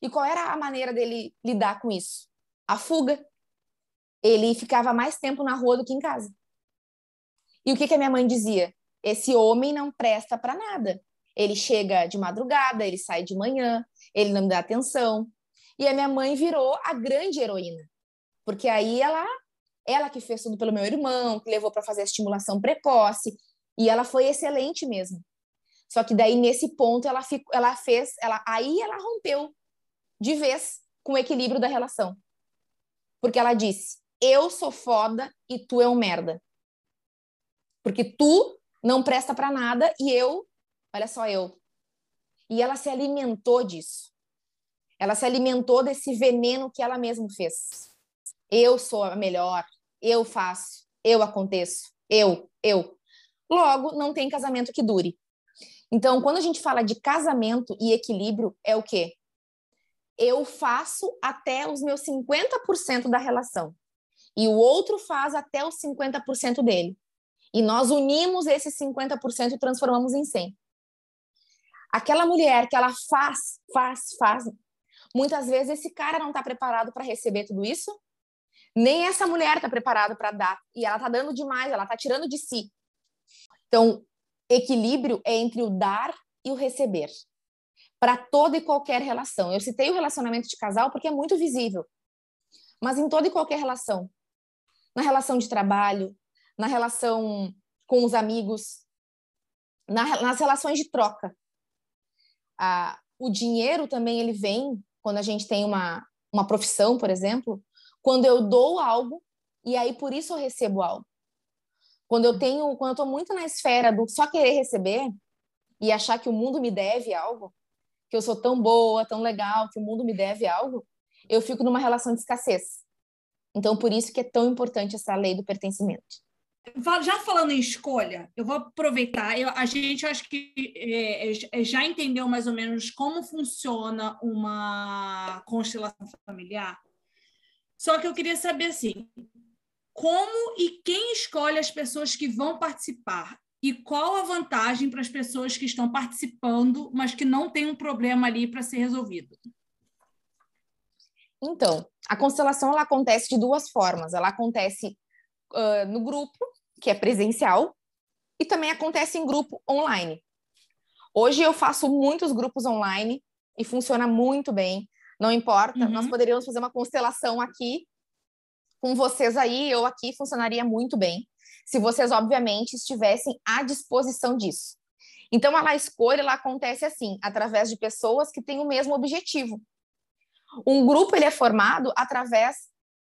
S7: E qual era a maneira dele lidar com isso? A fuga. ele ficava mais tempo na rua do que em casa. E o que, que a minha mãe dizia? Esse homem não presta para nada. Ele chega de madrugada, ele sai de manhã, ele não me dá atenção. E a minha mãe virou a grande heroína. Porque aí ela ela que fez tudo pelo meu irmão, que levou para fazer a estimulação precoce, e ela foi excelente mesmo. Só que daí nesse ponto ela ficou, ela fez, ela aí ela rompeu de vez com o equilíbrio da relação. Porque ela disse: "Eu sou foda e tu é um merda". Porque tu não presta para nada e eu, olha só eu. E ela se alimentou disso. Ela se alimentou desse veneno que ela mesma fez. Eu sou a melhor, eu faço, eu aconteço, eu, eu. Logo, não tem casamento que dure. Então, quando a gente fala de casamento e equilíbrio, é o quê? Eu faço até os meus 50% da relação. E o outro faz até os 50% dele. E nós unimos esses 50% e transformamos em 100. Aquela mulher que ela faz, faz, faz, muitas vezes esse cara não está preparado para receber tudo isso, nem essa mulher está preparada para dar. E ela está dando demais, ela está tirando de si. Então, equilíbrio é entre o dar e o receber. Para toda e qualquer relação. Eu citei o relacionamento de casal porque é muito visível. Mas em toda e qualquer relação. Na relação de trabalho, na relação com os amigos, na, nas relações de troca. Ah, o dinheiro também ele vem quando a gente tem uma, uma profissão, por exemplo, quando eu dou algo e aí por isso eu recebo algo. Quando eu tenho, quando eu estou muito na esfera do só querer receber e achar que o mundo me deve algo, que eu sou tão boa, tão legal, que o mundo me deve algo, eu fico numa relação de escassez. Então, por isso que é tão importante essa lei do pertencimento
S6: já falando em escolha, eu vou aproveitar. Eu, a gente acho que é, é, já entendeu mais ou menos como funciona uma constelação familiar. Só que eu queria saber assim, como e quem escolhe as pessoas que vão participar e qual a vantagem para as pessoas que estão participando, mas que não tem um problema ali para ser resolvido.
S7: Então, a constelação ela acontece de duas formas. Ela acontece uh, no grupo, que é presencial, e também acontece em grupo online. Hoje eu faço muitos grupos online e funciona muito bem. Não importa, uhum. nós poderíamos fazer uma constelação aqui com vocês aí, eu aqui funcionaria muito bem, se vocês obviamente estivessem à disposição disso. Então a escolha ela acontece assim, através de pessoas que têm o mesmo objetivo. Um grupo ele é formado através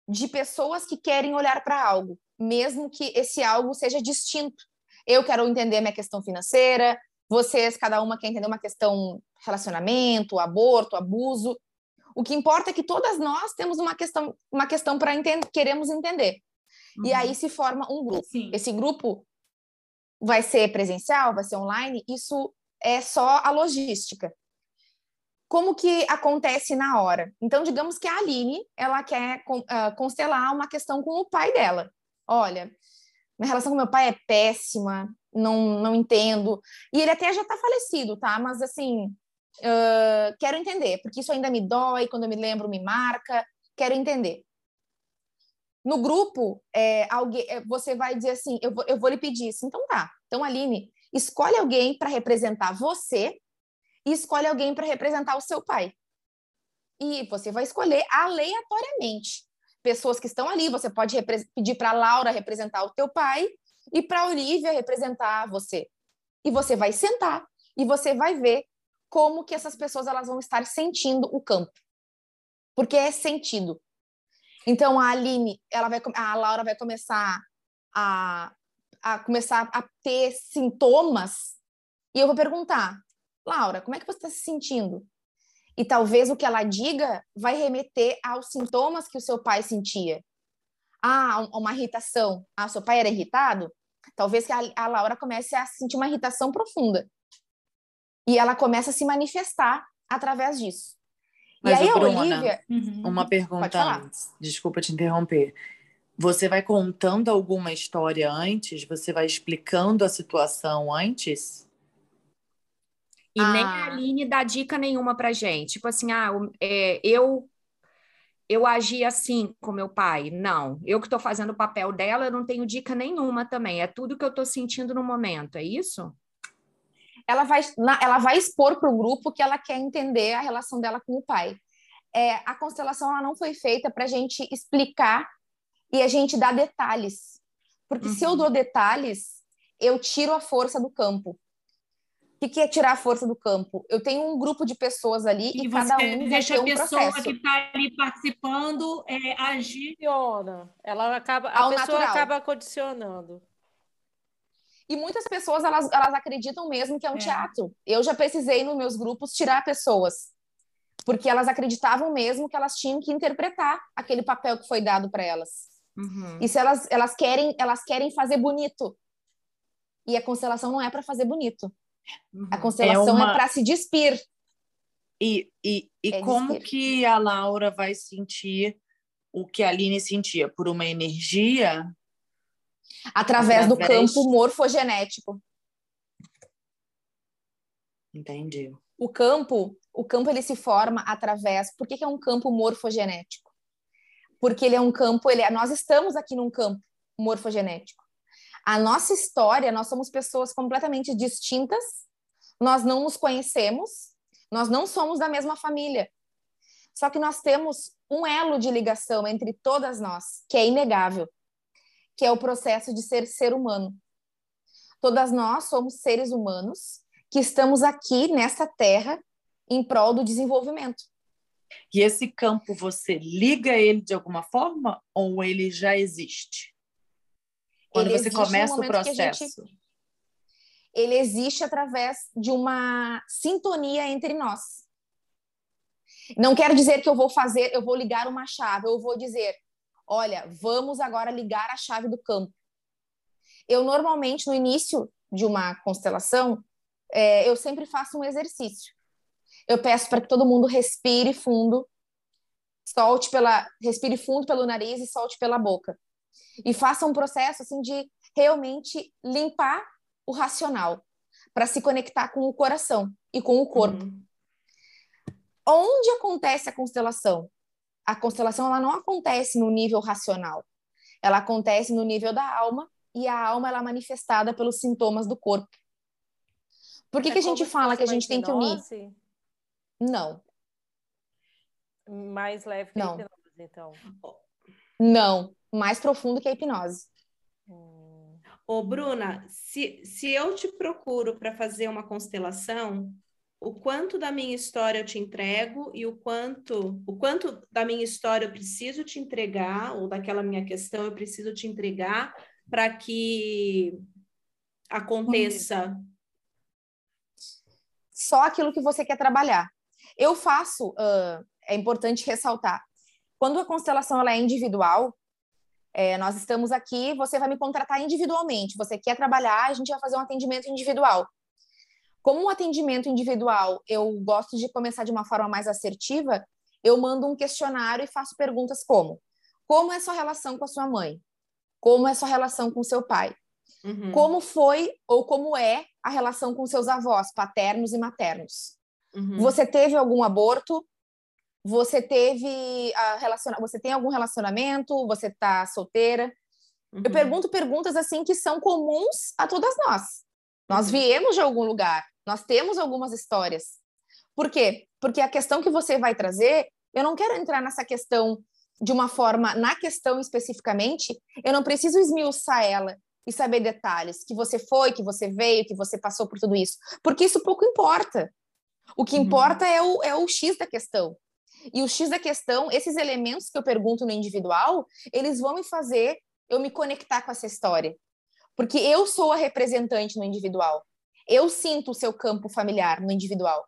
S7: de pessoas que querem olhar para algo, mesmo que esse algo seja distinto. Eu quero entender minha questão financeira, vocês, cada uma quer entender uma questão relacionamento, aborto, abuso. O que importa é que todas nós temos uma questão, uma questão para entender, queremos entender. Uhum. E aí se forma um grupo. Sim. Esse grupo vai ser presencial, vai ser online, isso é só a logística como que acontece na hora? Então, digamos que a Aline, ela quer uh, constelar uma questão com o pai dela. Olha, minha relação com meu pai é péssima, não, não entendo. E ele até já está falecido, tá? Mas, assim, uh, quero entender, porque isso ainda me dói, quando eu me lembro, me marca. Quero entender. No grupo, é, alguém, é, você vai dizer assim, eu vou, eu vou lhe pedir isso. Então, tá. Então, Aline, escolhe alguém para representar você e escolhe alguém para representar o seu pai. E você vai escolher aleatoriamente pessoas que estão ali. Você pode pedir para Laura representar o teu pai e para Olivia representar você. E você vai sentar e você vai ver como que essas pessoas elas vão estar sentindo o campo. Porque é sentido. Então a Aline, ela vai a Laura vai começar a, a começar a ter sintomas e eu vou perguntar: Laura, como é que você está se sentindo? E talvez o que ela diga vai remeter aos sintomas que o seu pai sentia. Ah, uma irritação. Ah, seu pai era irritado? Talvez que a, a Laura comece a sentir uma irritação profunda. E ela começa a se manifestar através disso.
S2: Mas, e aí, Bruna, Olivia... Uhum. uma pergunta antes. Desculpa te interromper. Você vai contando alguma história antes? Você vai explicando a situação antes?
S8: E ah. nem a Aline dá dica nenhuma pra gente. Tipo assim, ah, é, eu eu agi assim com meu pai. Não, eu que estou fazendo o papel dela, eu não tenho dica nenhuma também. É tudo que eu estou sentindo no momento, é isso?
S7: Ela vai, ela vai expor para o grupo que ela quer entender a relação dela com o pai. É, a constelação ela não foi feita para a gente explicar e a gente dar detalhes. Porque uhum. se eu uhum. dou detalhes, eu tiro a força do campo. O que, é tirar a força do campo? Eu tenho um grupo de pessoas ali e, e cada um
S6: deixa
S7: vai ter
S6: a
S7: pessoa
S6: processo. que está ali participando é, agir.
S5: Ela acaba, a pessoa natural. acaba condicionando.
S7: E muitas pessoas elas, elas acreditam mesmo que é um é. teatro. Eu já precisei nos meus grupos tirar pessoas porque elas acreditavam mesmo que elas tinham que interpretar aquele papel que foi dado para elas. Uhum. E se elas, elas querem elas querem fazer bonito. E a constelação não é para fazer bonito. Uhum. A constelação é, uma... é para se despir.
S2: E, e, e é como despir. que a Laura vai sentir o que a Aline sentia? Por uma energia?
S7: Através, Através... do campo morfogenético.
S2: Entendi.
S7: O campo, o campo ele se forma através. Por que, que é um campo morfogenético? Porque ele é um campo, ele é, nós estamos aqui num campo morfogenético. A nossa história, nós somos pessoas completamente distintas, nós não nos conhecemos, nós não somos da mesma família. Só que nós temos um elo de ligação entre todas nós, que é inegável, que é o processo de ser ser humano. Todas nós somos seres humanos que estamos aqui nessa terra em prol do desenvolvimento.
S2: E esse campo você liga ele de alguma forma ou ele já existe? Quando ele você começa o processo. Gente,
S7: ele existe através de uma sintonia entre nós. Não quero dizer que eu vou fazer, eu vou ligar uma chave, eu vou dizer, olha, vamos agora ligar a chave do campo. Eu normalmente no início de uma constelação, é, eu sempre faço um exercício. Eu peço para que todo mundo respire fundo, solte pela, respire fundo pelo nariz e solte pela boca e faça um processo assim de realmente limpar o racional para se conectar com o coração e com o corpo. Uhum. Onde acontece a constelação? A constelação ela não acontece no nível racional. Ela acontece no nível da alma e a alma ela é manifestada pelos sintomas do corpo. Por que, é que a gente fala que a gente tem que unir? Não.
S5: Mais leve que não. a hipnose, então.
S7: Não mais profundo que a hipnose.
S3: Ô, Bruna, se, se eu te procuro para fazer uma constelação, o quanto da minha história eu te entrego e o quanto, o quanto da minha história eu preciso te entregar, ou daquela minha questão eu preciso te entregar para que aconteça.
S7: Só aquilo que você quer trabalhar. Eu faço, uh, é importante ressaltar, quando a constelação ela é individual, é, nós estamos aqui, você vai me contratar individualmente. Você quer trabalhar, a gente vai fazer um atendimento individual. Como um atendimento individual, eu gosto de começar de uma forma mais assertiva, eu mando um questionário e faço perguntas como: Como é sua relação com a sua mãe? Como é sua relação com seu pai? Uhum. Como foi ou como é a relação com seus avós, paternos e maternos? Uhum. Você teve algum aborto? Você teve a relaciona... você tem algum relacionamento? Você está solteira? Uhum. Eu pergunto perguntas assim que são comuns a todas nós. Nós uhum. viemos de algum lugar, nós temos algumas histórias. Por quê? Porque a questão que você vai trazer, eu não quero entrar nessa questão de uma forma, na questão especificamente, eu não preciso esmiuçar ela e saber detalhes, que você foi, que você veio, que você passou por tudo isso, porque isso pouco importa. O que uhum. importa é o, é o X da questão. E o X da questão, esses elementos que eu pergunto no individual, eles vão me fazer eu me conectar com essa história. Porque eu sou a representante no individual. Eu sinto o seu campo familiar no individual.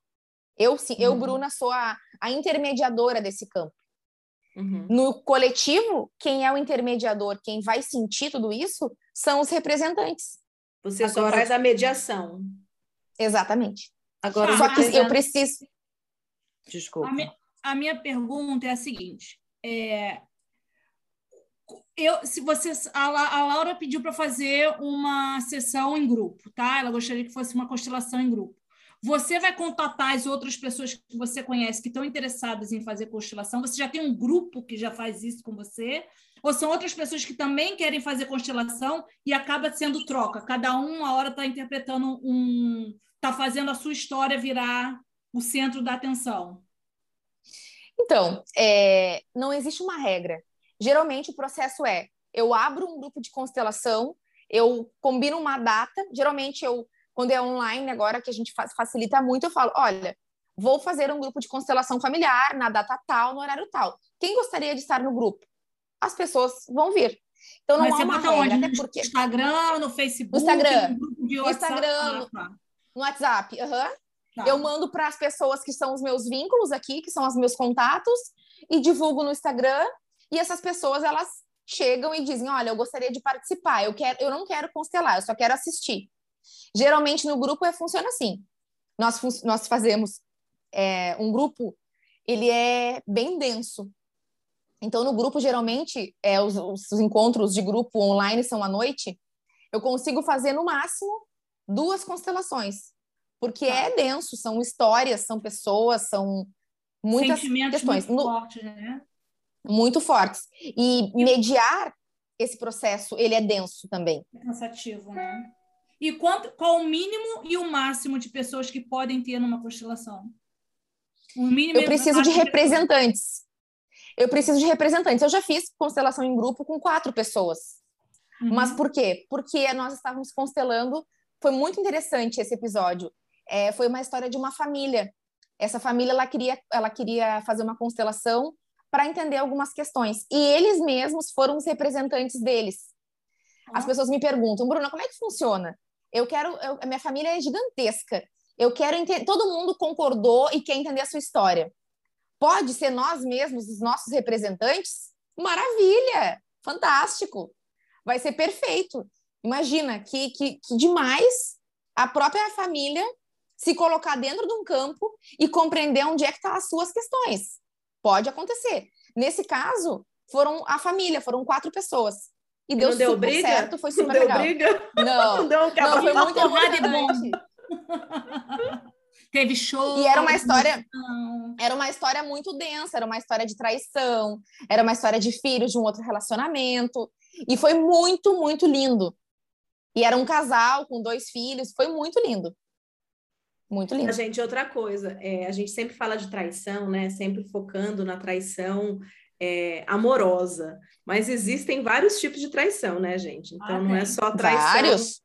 S7: Eu, uhum. eu Bruna, sou a, a intermediadora desse campo. Uhum. No coletivo, quem é o intermediador, quem vai sentir tudo isso, são os representantes.
S3: Você Agora, só faz a mediação.
S7: Exatamente. Agora, só que eu preciso.
S2: Desculpa
S6: a minha pergunta é a seguinte: é, eu, se você, a, a Laura pediu para fazer uma sessão em grupo, tá? Ela gostaria que fosse uma constelação em grupo. Você vai contatar as outras pessoas que você conhece que estão interessadas em fazer constelação? Você já tem um grupo que já faz isso com você? Ou são outras pessoas que também querem fazer constelação e acaba sendo troca? Cada um, uma hora, está interpretando um. está fazendo a sua história virar o centro da atenção?
S7: Então, é, não existe uma regra. Geralmente o processo é: eu abro um grupo de constelação, eu combino uma data, geralmente eu quando é online, agora que a gente faz, facilita muito, eu falo: olha, vou fazer um grupo de constelação familiar na data tal, no horário tal. Quem gostaria de estar no grupo? As pessoas vão vir. Então não Mas há uma regra, onde?
S6: até porque... No Instagram, no Facebook,
S7: no Instagram, no, Instagram, no, ah, tá. no WhatsApp, uhum. tá. eu mando para as pessoas que são os meus vínculos aqui, que são os meus contatos, e divulgo no Instagram. E essas pessoas elas chegam e dizem: olha, eu gostaria de participar, eu quero, eu não quero constelar, eu só quero assistir. Geralmente no grupo é, funciona assim. Nós, nós fazemos é, um grupo, ele é bem denso. Então, no grupo, geralmente, é, os, os encontros de grupo online são à noite. Eu consigo fazer, no máximo, duas constelações. Porque tá. é denso, são histórias, são pessoas, são muitas
S6: Sentimentos
S7: questões.
S6: Muito fortes, né?
S7: Muito fortes. E mediar esse processo, ele é denso também.
S6: É cansativo, né? E quanto, qual o mínimo e o máximo de pessoas que podem ter numa constelação?
S7: O mínimo eu preciso de representantes. Eu preciso de representantes. Eu já fiz constelação em grupo com quatro pessoas. Uhum. Mas por quê? Porque nós estávamos constelando. Foi muito interessante esse episódio. É, foi uma história de uma família. Essa família ela queria, ela queria fazer uma constelação para entender algumas questões. E eles mesmos foram os representantes deles. As pessoas me perguntam, Bruna, como é que funciona? Eu quero, eu, minha família é gigantesca. Eu quero entender, todo mundo concordou e quer entender a sua história. Pode ser nós mesmos, os nossos representantes? Maravilha! Fantástico! Vai ser perfeito. Imagina que, que, que demais a própria família se colocar dentro de um campo e compreender onde é que estão tá as suas questões. Pode acontecer. Nesse caso, foram a família, foram quatro pessoas. E deu,
S3: não deu
S7: super
S3: briga?
S7: certo, foi super
S3: não
S7: legal.
S3: Deu briga?
S7: Não,
S3: não, deu
S7: não foi muito
S6: emocionante. Teve show.
S7: E era uma história, era uma história muito densa, era uma história de traição, era uma história de filhos de um outro relacionamento, e foi muito, muito lindo. E era um casal com dois filhos, foi muito lindo. Muito lindo. A
S3: gente, outra coisa, é, a gente sempre fala de traição, né? Sempre focando na traição é, amorosa. Mas existem vários tipos de traição, né, gente? Então ah, não é só traição vários?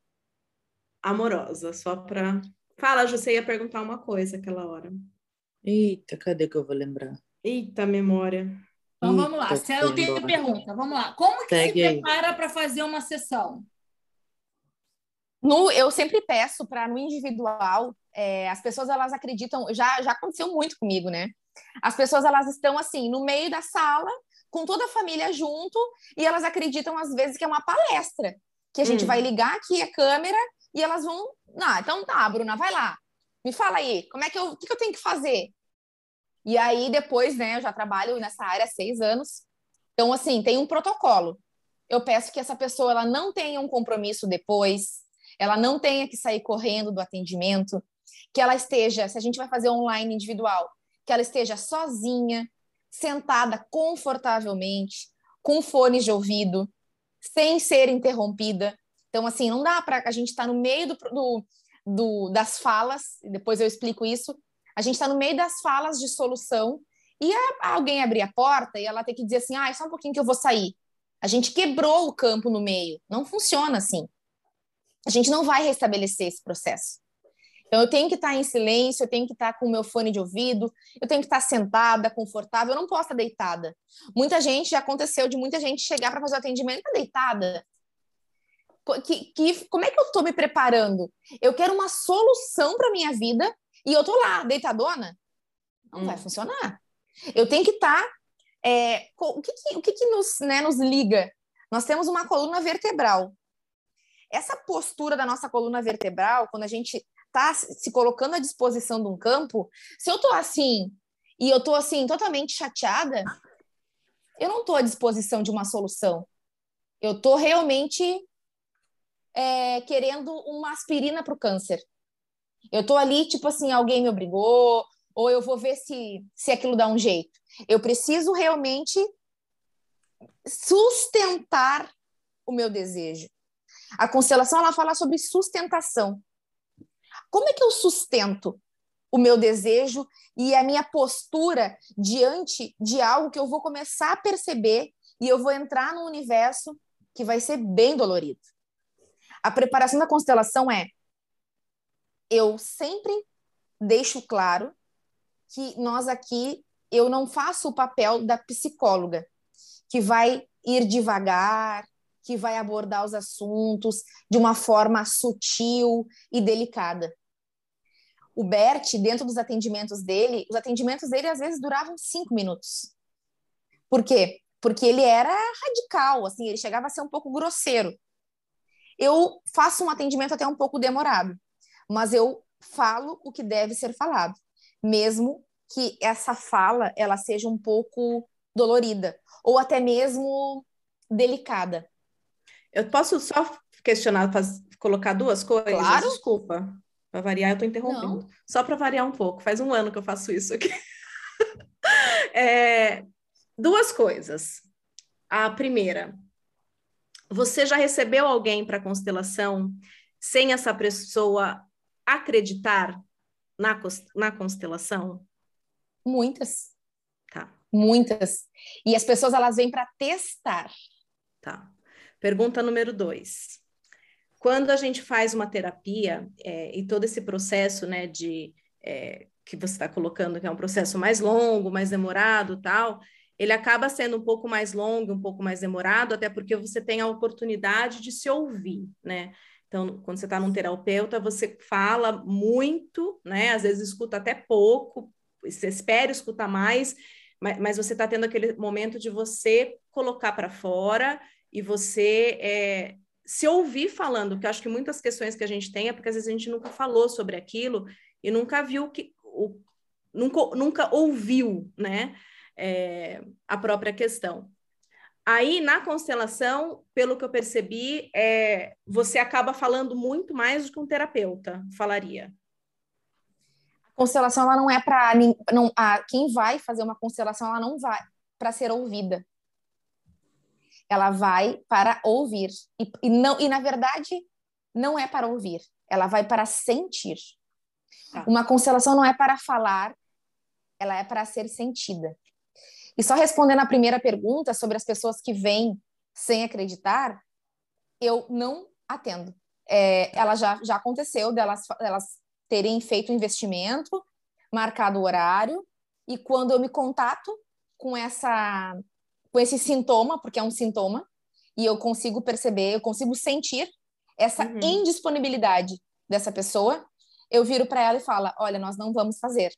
S3: amorosa, só para. Fala, você ia perguntar uma coisa aquela hora.
S2: Eita, cadê que eu vou lembrar?
S3: Eita, memória.
S6: Então vamos lá. Se eu tenho pergunta, vamos lá. Como que Segue se prepara para fazer uma sessão?
S7: No, eu sempre peço para no individual, é, as pessoas elas acreditam, já já aconteceu muito comigo, né? As pessoas elas estão assim no meio da sala com toda a família junto e elas acreditam às vezes que é uma palestra, que a gente hum. vai ligar aqui a câmera e elas vão, ah, então tá, Bruna, vai lá. Me fala aí, como é que eu, o que, que eu tenho que fazer? E aí depois, né, eu já trabalho nessa área há seis anos. Então, assim, tem um protocolo. Eu peço que essa pessoa ela não tenha um compromisso depois, ela não tenha que sair correndo do atendimento, que ela esteja, se a gente vai fazer online individual, que ela esteja sozinha, sentada confortavelmente, com fones de ouvido, sem ser interrompida. Então, assim, não dá para a gente estar tá no meio do, do, do, das falas, depois eu explico isso. A gente está no meio das falas de solução e a, alguém abrir a porta e ela tem que dizer assim: ah, é só um pouquinho que eu vou sair. A gente quebrou o campo no meio. Não funciona assim. A gente não vai restabelecer esse processo. Então, eu tenho que estar em silêncio, eu tenho que estar com o meu fone de ouvido, eu tenho que estar sentada, confortável, eu não posso estar deitada. Muita gente, já aconteceu de muita gente chegar para fazer o atendimento tá deitada. Que, que, como é que eu estou me preparando? Eu quero uma solução para minha vida e eu estou lá, deitadona? Não hum. vai funcionar. Eu tenho que estar. É, o que, que, o que, que nos, né, nos liga? Nós temos uma coluna vertebral. Essa postura da nossa coluna vertebral, quando a gente tá se colocando à disposição de um campo, se eu tô assim e eu tô assim totalmente chateada, eu não tô à disposição de uma solução. Eu tô realmente é, querendo uma aspirina para o câncer. Eu tô ali, tipo assim, alguém me obrigou, ou eu vou ver se, se aquilo dá um jeito. Eu preciso realmente sustentar o meu desejo. A constelação ela fala sobre sustentação. Como é que eu sustento o meu desejo e a minha postura diante de algo que eu vou começar a perceber e eu vou entrar no universo que vai ser bem dolorido. A preparação da constelação é eu sempre deixo claro que nós aqui eu não faço o papel da psicóloga que vai ir devagar, que vai abordar os assuntos de uma forma sutil e delicada. O Bert, dentro dos atendimentos dele, os atendimentos dele às vezes duravam cinco minutos. Por quê? Porque ele era radical, assim, ele chegava a ser um pouco grosseiro. Eu faço um atendimento até um pouco demorado, mas eu falo o que deve ser falado, mesmo que essa fala ela seja um pouco dolorida ou até mesmo delicada.
S3: Eu posso só questionar, colocar duas coisas?
S7: Claro.
S3: Desculpa. Para variar, eu estou interrompendo. Não. Só para variar um pouco. Faz um ano que eu faço isso aqui. é, duas coisas. A primeira, você já recebeu alguém para constelação sem essa pessoa acreditar na, na constelação?
S7: Muitas.
S3: Tá.
S7: Muitas. E as pessoas elas vêm para testar.
S3: Tá. Pergunta número dois. Quando a gente faz uma terapia é, e todo esse processo, né, de é, que você está colocando, que é um processo mais longo, mais demorado, tal, ele acaba sendo um pouco mais longo, um pouco mais demorado, até porque você tem a oportunidade de se ouvir, né? Então, quando você está num terapeuta, você fala muito, né? Às vezes escuta até pouco, você espera escutar mais, mas, mas você está tendo aquele momento de você colocar para fora e você é, se ouvir falando, que acho que muitas questões que a gente tem é porque às vezes a gente nunca falou sobre aquilo e nunca viu que o, nunca, nunca ouviu, né, é, a própria questão. Aí, na constelação, pelo que eu percebi, é, você acaba falando muito mais do que um terapeuta falaria.
S7: A constelação, ela não é para... Quem vai fazer uma constelação, ela não vai para ser ouvida ela vai para ouvir. E, e, não, e, na verdade, não é para ouvir, ela vai para sentir. Tá. Uma constelação não é para falar, ela é para ser sentida. E só respondendo a primeira pergunta sobre as pessoas que vêm sem acreditar, eu não atendo. É, ela já, já aconteceu delas, delas terem feito investimento, marcado o horário, e quando eu me contato com essa com esse sintoma, porque é um sintoma, e eu consigo perceber, eu consigo sentir essa uhum. indisponibilidade dessa pessoa, eu viro para ela e falo: olha, nós não vamos fazer.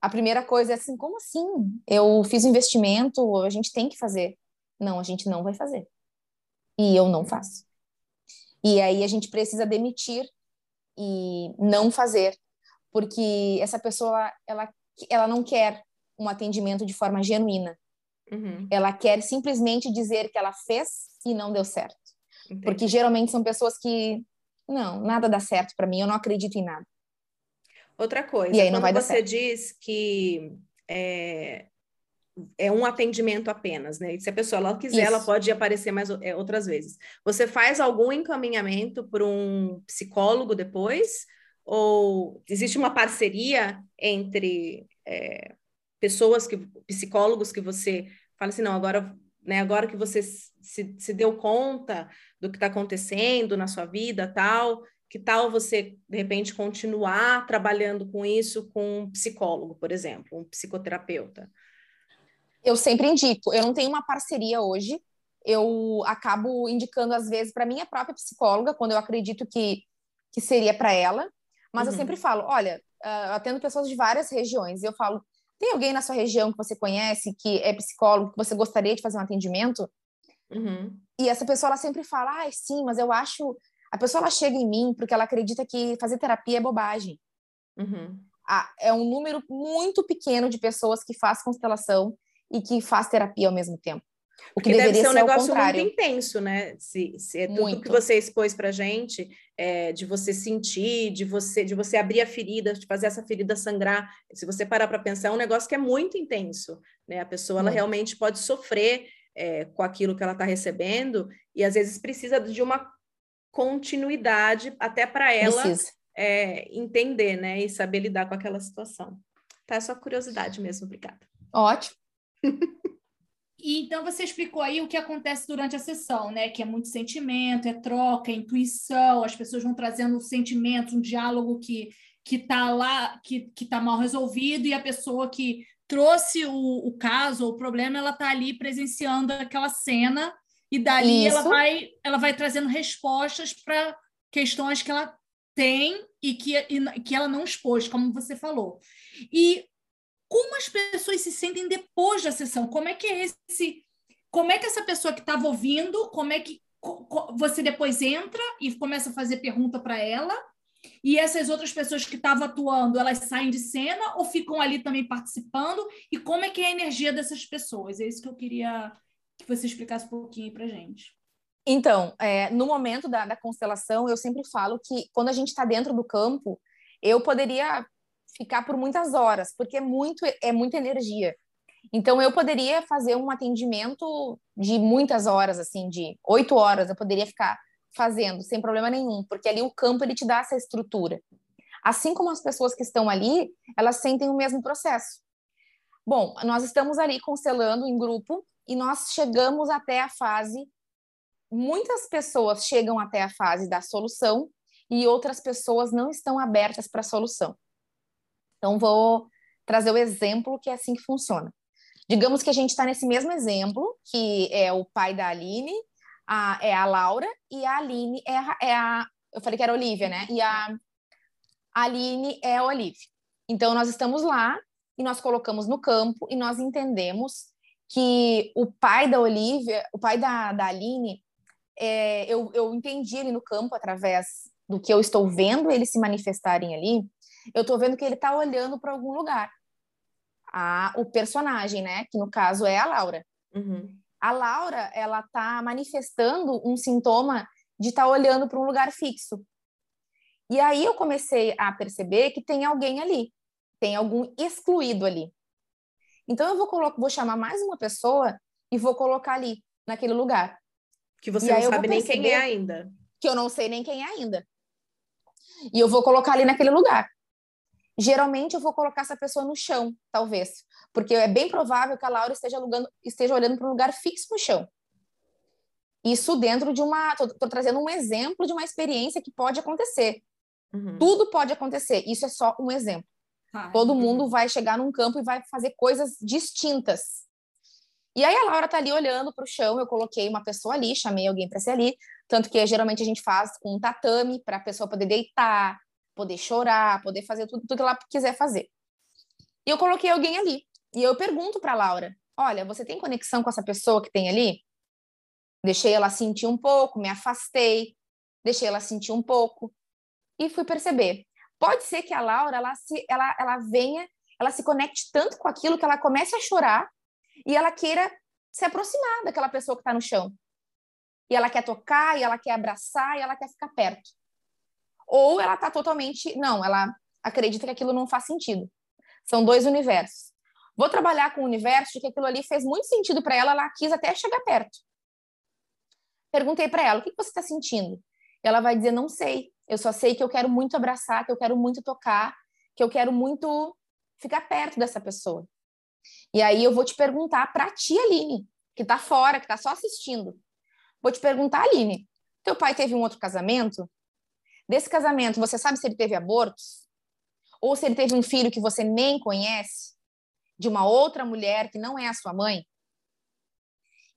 S7: A primeira coisa é assim: como assim? Eu fiz um investimento, a gente tem que fazer. Não, a gente não vai fazer. E eu não faço. E aí a gente precisa demitir e não fazer, porque essa pessoa ela, ela não quer um atendimento de forma genuína. Uhum. Ela quer simplesmente dizer que ela fez e não deu certo. Entendi. Porque geralmente são pessoas que, não, nada dá certo para mim, eu não acredito em nada.
S3: Outra coisa, e aí, quando você diz que é, é, um atendimento apenas, né? se a pessoa ela quiser, Isso. ela pode aparecer mais é, outras vezes. Você faz algum encaminhamento para um psicólogo depois? Ou existe uma parceria entre é, pessoas que psicólogos que você fala assim, não, agora, né, agora que você se, se deu conta do que está acontecendo na sua vida, tal, que tal você de repente continuar trabalhando com isso com um psicólogo, por exemplo, um psicoterapeuta?
S7: Eu sempre indico. Eu não tenho uma parceria hoje. Eu acabo indicando às vezes para minha própria psicóloga quando eu acredito que que seria para ela. Mas uhum. eu sempre falo, olha, uh, eu atendo pessoas de várias regiões. E eu falo, tem alguém na sua região que você conhece, que é psicólogo, que você gostaria de fazer um atendimento? Uhum. E essa pessoa, ela sempre fala, ah, sim, mas eu acho... A pessoa, ela chega em mim porque ela acredita que fazer terapia é bobagem. Uhum. Ah, é um número muito pequeno de pessoas que faz constelação e que faz terapia ao mesmo tempo.
S3: O que deve ser um negócio muito intenso, né? Se, se é tudo muito. que você expôs para gente, é, de você sentir, de você, de você abrir a ferida, de fazer essa ferida sangrar. Se você parar para pensar, é um negócio que é muito intenso, né? A pessoa ela realmente pode sofrer é, com aquilo que ela está recebendo e às vezes precisa de uma continuidade até para ela é, entender, né? E saber lidar com aquela situação. Tá, é só curiosidade mesmo, obrigada.
S7: Ótimo.
S6: E então você explicou aí o que acontece durante a sessão, né? Que é muito sentimento, é troca, é intuição, as pessoas vão trazendo sentimentos, um diálogo que que está lá, que está mal resolvido, e a pessoa que trouxe o, o caso, o problema, ela está ali presenciando aquela cena, e dali ela vai, ela vai trazendo respostas para questões que ela tem e que, e que ela não expôs, como você falou. E como as pessoas se sentem depois da sessão? Como é que é esse. Como é que essa pessoa que estava ouvindo, como é que você depois entra e começa a fazer pergunta para ela? E essas outras pessoas que estavam atuando, elas saem de cena ou ficam ali também participando? E como é que é a energia dessas pessoas? É isso que eu queria que você explicasse um pouquinho para gente.
S7: Então, é, no momento da, da constelação, eu sempre falo que quando a gente está dentro do campo, eu poderia ficar por muitas horas, porque é muito é muita energia. Então eu poderia fazer um atendimento de muitas horas, assim, de oito horas, eu poderia ficar fazendo sem problema nenhum, porque ali o campo ele te dá essa estrutura. Assim como as pessoas que estão ali, elas sentem o mesmo processo. Bom, nós estamos ali constelando em grupo e nós chegamos até a fase. Muitas pessoas chegam até a fase da solução e outras pessoas não estão abertas para a solução. Então, vou trazer o exemplo que é assim que funciona. Digamos que a gente está nesse mesmo exemplo, que é o pai da Aline, a, é a Laura, e a Aline é a, é a. Eu falei que era a Olivia, né? E a Aline é a Olivia. Então, nós estamos lá e nós colocamos no campo e nós entendemos que o pai da Olivia, o pai da, da Aline, é, eu, eu entendi ele no campo através do que eu estou vendo eles se manifestarem ali, eu estou vendo que ele está olhando para algum lugar. A, o personagem, né? Que no caso é a Laura. Uhum. A Laura, ela está manifestando um sintoma de estar tá olhando para um lugar fixo. E aí eu comecei a perceber que tem alguém ali, tem algum excluído ali. Então eu vou, colocar, vou chamar mais uma pessoa e vou colocar ali, naquele lugar.
S3: Que você não sabe nem quem é ainda.
S7: Que eu não sei nem quem é ainda. E eu vou colocar ali naquele lugar. Geralmente eu vou colocar essa pessoa no chão, talvez, porque é bem provável que a Laura esteja, alugando, esteja olhando para um lugar fixo no chão. Isso dentro de uma. Estou trazendo um exemplo de uma experiência que pode acontecer. Uhum. Tudo pode acontecer. Isso é só um exemplo. Ah, Todo mundo vai chegar num campo e vai fazer coisas distintas. E aí a Laura tá ali olhando para o chão. Eu coloquei uma pessoa ali, chamei alguém para ser ali. Tanto que geralmente a gente faz com um tatame para a pessoa poder deitar, poder chorar, poder fazer tudo, tudo que ela quiser fazer. E eu coloquei alguém ali. E eu pergunto para Laura: Olha, você tem conexão com essa pessoa que tem ali? Deixei ela sentir um pouco, me afastei, deixei ela sentir um pouco e fui perceber. Pode ser que a Laura ela se ela ela venha, ela se conecte tanto com aquilo que ela comece a chorar e ela queira se aproximar daquela pessoa que está no chão. E ela quer tocar, e ela quer abraçar, e ela quer ficar perto ou ela está totalmente. Não, ela acredita que aquilo não faz sentido. São dois universos. Vou trabalhar com o universo de que aquilo ali fez muito sentido para ela, ela quis até chegar perto. Perguntei para ela: o que você está sentindo? Ela vai dizer: não sei. Eu só sei que eu quero muito abraçar, que eu quero muito tocar, que eu quero muito ficar perto dessa pessoa. E aí eu vou te perguntar para ti, Aline, que está fora, que está só assistindo. Vou te perguntar, Aline, teu pai teve um outro casamento? Desse casamento, você sabe se ele teve abortos? Ou se ele teve um filho que você nem conhece? De uma outra mulher que não é a sua mãe?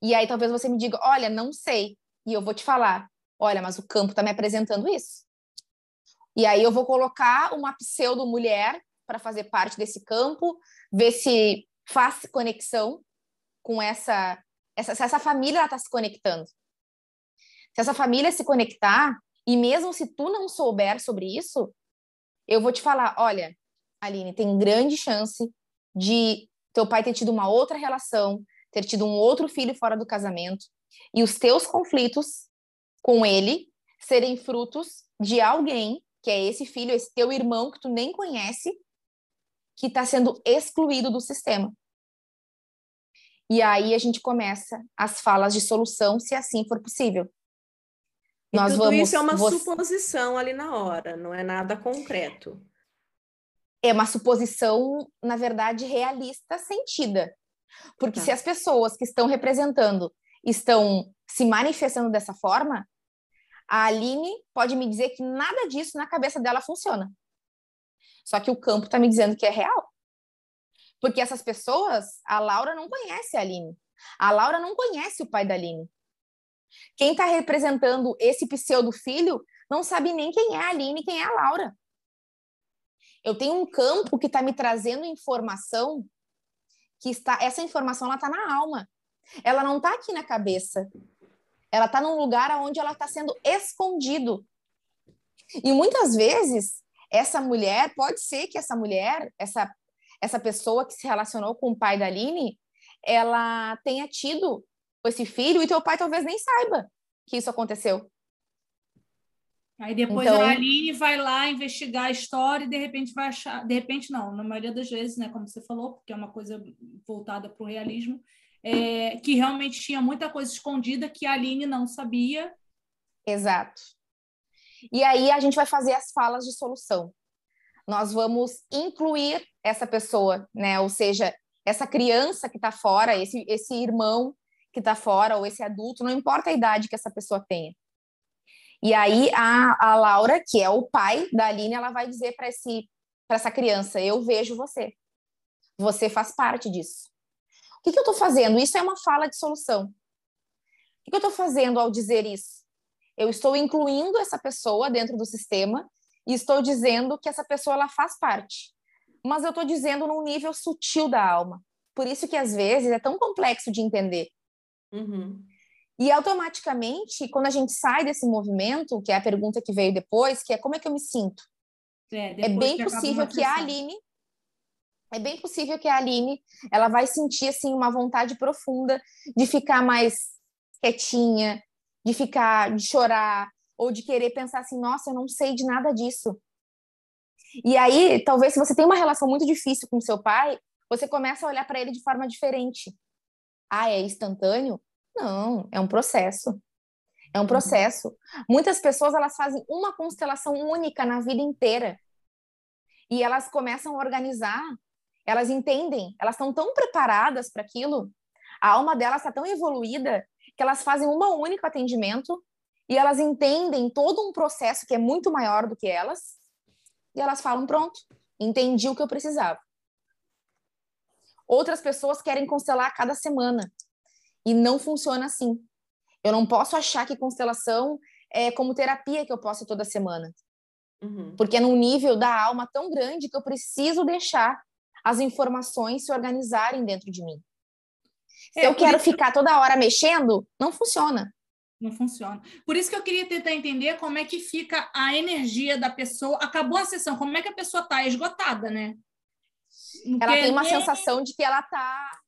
S7: E aí talvez você me diga: olha, não sei. E eu vou te falar: olha, mas o campo está me apresentando isso. E aí eu vou colocar uma pseudo-mulher para fazer parte desse campo, ver se faz conexão com essa, essa se essa família está se conectando. Se essa família se conectar, e mesmo se tu não souber sobre isso, eu vou te falar, olha, Aline, tem grande chance de teu pai ter tido uma outra relação, ter tido um outro filho fora do casamento e os teus conflitos com ele serem frutos de alguém, que é esse filho, esse teu irmão que tu nem conhece, que está sendo excluído do sistema. E aí a gente começa as falas de solução, se assim for possível.
S3: E Nós tudo vamos, isso é uma você... suposição ali na hora, não é nada concreto.
S7: É uma suposição, na verdade, realista, sentida. Porque tá. se as pessoas que estão representando estão se manifestando dessa forma, a Aline pode me dizer que nada disso na cabeça dela funciona. Só que o campo está me dizendo que é real. Porque essas pessoas, a Laura não conhece a Aline. A Laura não conhece o pai da Aline. Quem está representando esse pseudo filho não sabe nem quem é a Aline, quem é a Laura. Eu tenho um campo que está me trazendo informação que está essa informação está na alma. Ela não está aqui na cabeça. Ela está num lugar onde ela está sendo escondido. E muitas vezes essa mulher pode ser que essa mulher, essa essa pessoa que se relacionou com o pai da Aline, ela tenha tido esse filho e teu pai talvez nem saiba que isso aconteceu.
S6: Aí depois então, a Aline vai lá investigar a história e de repente vai achar, de repente não, na maioria das vezes, né, como você falou, porque é uma coisa voltada para o realismo, é, que realmente tinha muita coisa escondida que a Aline não sabia.
S7: Exato. E aí a gente vai fazer as falas de solução nós vamos incluir essa pessoa, né? Ou seja, essa criança que está fora, esse, esse irmão que está fora, ou esse adulto, não importa a idade que essa pessoa tenha. E aí a, a Laura, que é o pai da Aline, ela vai dizer para esse para essa criança: Eu vejo você. Você faz parte disso. O que, que eu estou fazendo? Isso é uma fala de solução. O que, que eu estou fazendo ao dizer isso? Eu estou incluindo essa pessoa dentro do sistema e estou dizendo que essa pessoa ela faz parte. Mas eu estou dizendo num nível sutil da alma. Por isso que às vezes é tão complexo de entender.
S3: Uhum.
S7: E automaticamente, quando a gente sai desse movimento, que é a pergunta que veio depois, que é como é que eu me sinto?
S6: É,
S7: é bem possível que a Aline é bem possível que a Aline ela vai sentir assim uma vontade profunda de ficar mais quietinha, de ficar, de chorar, ou de querer pensar assim, nossa, eu não sei de nada disso. E aí, talvez se você tem uma relação muito difícil com seu pai, você começa a olhar para ele de forma diferente. Ah, é instantâneo? Não, é um processo. É um uhum. processo. Uhum. Muitas pessoas elas fazem uma constelação única na vida inteira. E elas começam a organizar, elas entendem, elas estão tão preparadas para aquilo, a alma delas está tão evoluída que elas fazem um único atendimento e elas entendem todo um processo que é muito maior do que elas, e elas falam: pronto, entendi o que eu precisava. Outras pessoas querem constelar a cada semana, e não funciona assim. Eu não posso achar que constelação é como terapia que eu posso toda semana. Uhum. Porque é num nível da alma tão grande que eu preciso deixar as informações se organizarem dentro de mim. Se é, eu quero ficar toda hora mexendo, não funciona.
S6: Não funciona. Por isso que eu queria tentar entender como é que fica a energia da pessoa. Acabou a sessão, como é que a pessoa está esgotada, né?
S7: Ela tem uma sensação de que ela está.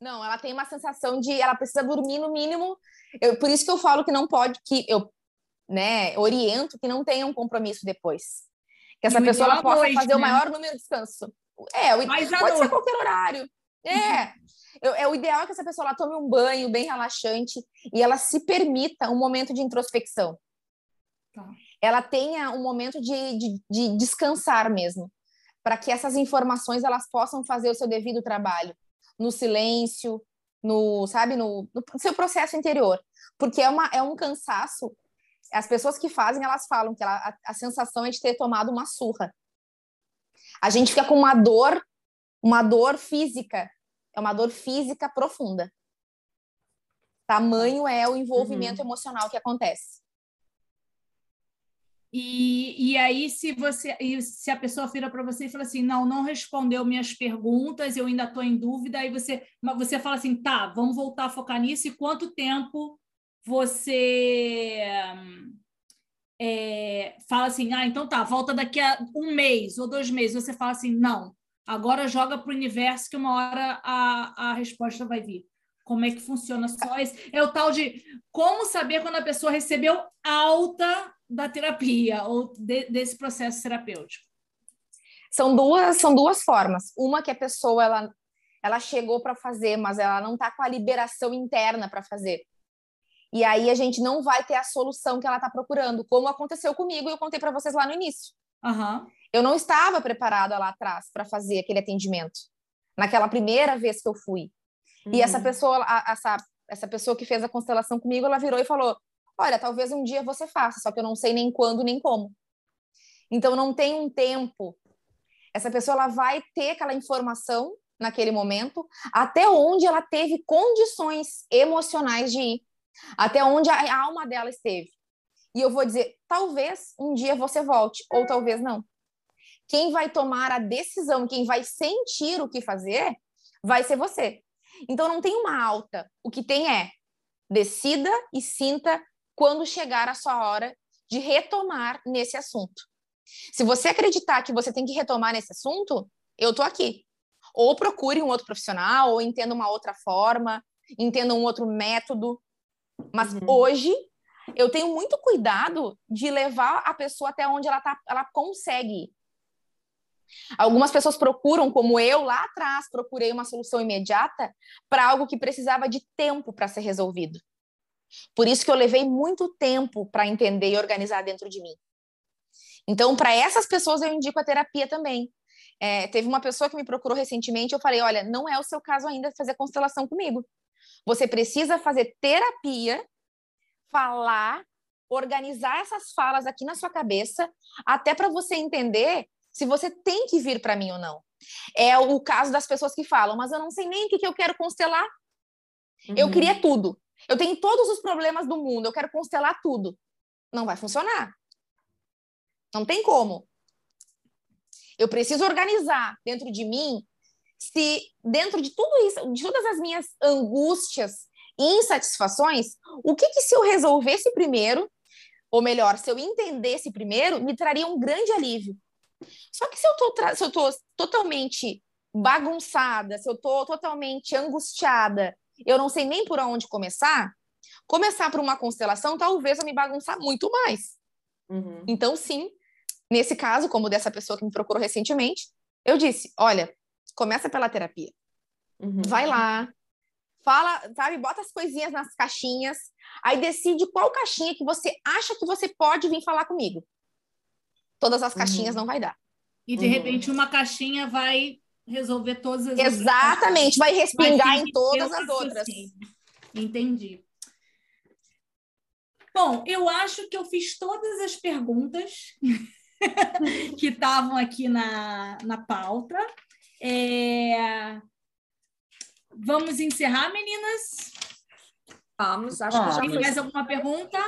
S7: Não, ela tem uma sensação de ela precisa dormir no mínimo. Eu, por isso que eu falo que não pode, que eu né, oriento que não tenha um compromisso depois. Que essa pessoa ela possa noite, fazer né? o maior número de descanso. É, o, pode noite. ser qualquer horário. É. Eu, é o ideal é que essa pessoa lá tome um banho bem relaxante e ela se permita um momento de introspecção. Tá. Ela tenha um momento de, de, de descansar mesmo, para que essas informações elas possam fazer o seu devido trabalho no silêncio, no sabe no, no seu processo interior, porque é uma é um cansaço. As pessoas que fazem elas falam que ela, a, a sensação é de ter tomado uma surra. A gente fica com uma dor, uma dor física é uma dor física profunda. Tamanho é o envolvimento uhum. emocional que acontece.
S6: E, e aí, se você se a pessoa vira para você e fala assim, não, não respondeu minhas perguntas, eu ainda estou em dúvida, aí você, você fala assim, tá, vamos voltar a focar nisso, e quanto tempo você é, fala assim, ah, então tá, volta daqui a um mês ou dois meses, você fala assim, não, Agora joga para o universo que uma hora a, a resposta vai vir. Como é que funciona só isso? É o tal de como saber quando a pessoa recebeu alta da terapia ou de, desse processo terapêutico.
S7: São duas, são duas formas. Uma que a pessoa ela, ela chegou para fazer, mas ela não está com a liberação interna para fazer. E aí a gente não vai ter a solução que ela está procurando, como aconteceu comigo e eu contei para vocês lá no início.
S6: Uhum.
S7: Eu não estava preparada lá atrás para fazer aquele atendimento, naquela primeira vez que eu fui. Uhum. E essa uhum. pessoa, a, essa, essa pessoa que fez a constelação comigo, ela virou e falou: Olha, talvez um dia você faça, só que eu não sei nem quando nem como. Então não tem um tempo. Essa pessoa ela vai ter aquela informação naquele momento, até onde ela teve condições emocionais de ir, até onde a alma dela esteve. E eu vou dizer, talvez um dia você volte, ou talvez não. Quem vai tomar a decisão, quem vai sentir o que fazer, vai ser você. Então não tem uma alta. O que tem é decida e sinta quando chegar a sua hora de retomar nesse assunto. Se você acreditar que você tem que retomar nesse assunto, eu tô aqui. Ou procure um outro profissional, ou entenda uma outra forma, entenda um outro método. Mas uhum. hoje eu tenho muito cuidado de levar a pessoa até onde ela, tá, ela consegue. Algumas pessoas procuram, como eu lá atrás, procurei uma solução imediata para algo que precisava de tempo para ser resolvido. Por isso que eu levei muito tempo para entender e organizar dentro de mim. Então, para essas pessoas, eu indico a terapia também. É, teve uma pessoa que me procurou recentemente, eu falei: olha, não é o seu caso ainda fazer constelação comigo. Você precisa fazer terapia, falar, organizar essas falas aqui na sua cabeça, até para você entender se você tem que vir para mim ou não. É o caso das pessoas que falam, mas eu não sei nem o que, que eu quero constelar. Uhum. Eu queria tudo. Eu tenho todos os problemas do mundo, eu quero constelar tudo. Não vai funcionar. Não tem como. Eu preciso organizar dentro de mim se dentro de tudo isso, de todas as minhas angústias e insatisfações, o que que se eu resolvesse primeiro, ou melhor, se eu entendesse primeiro, me traria um grande alívio. Só que se eu tô, se eu tô totalmente bagunçada, se eu tô totalmente angustiada, eu não sei nem por onde começar, começar por uma constelação talvez vai me bagunçar muito mais. Uhum. Então, sim, nesse caso, como dessa pessoa que me procurou recentemente, eu disse: olha, começa pela terapia. Uhum. Vai lá, fala, sabe, bota as coisinhas nas caixinhas, aí decide qual caixinha que você acha que você pode vir falar comigo. Todas as caixinhas uhum. não vai dar.
S6: E de uhum. repente uma caixinha vai resolver todas as
S7: Exatamente, vai respingar em todas as outras.
S6: Entendi. Bom, eu acho que eu fiz todas as perguntas que estavam aqui na, na pauta. É... Vamos encerrar, meninas?
S8: Vamos, acho que já
S6: Tem mais alguma pergunta?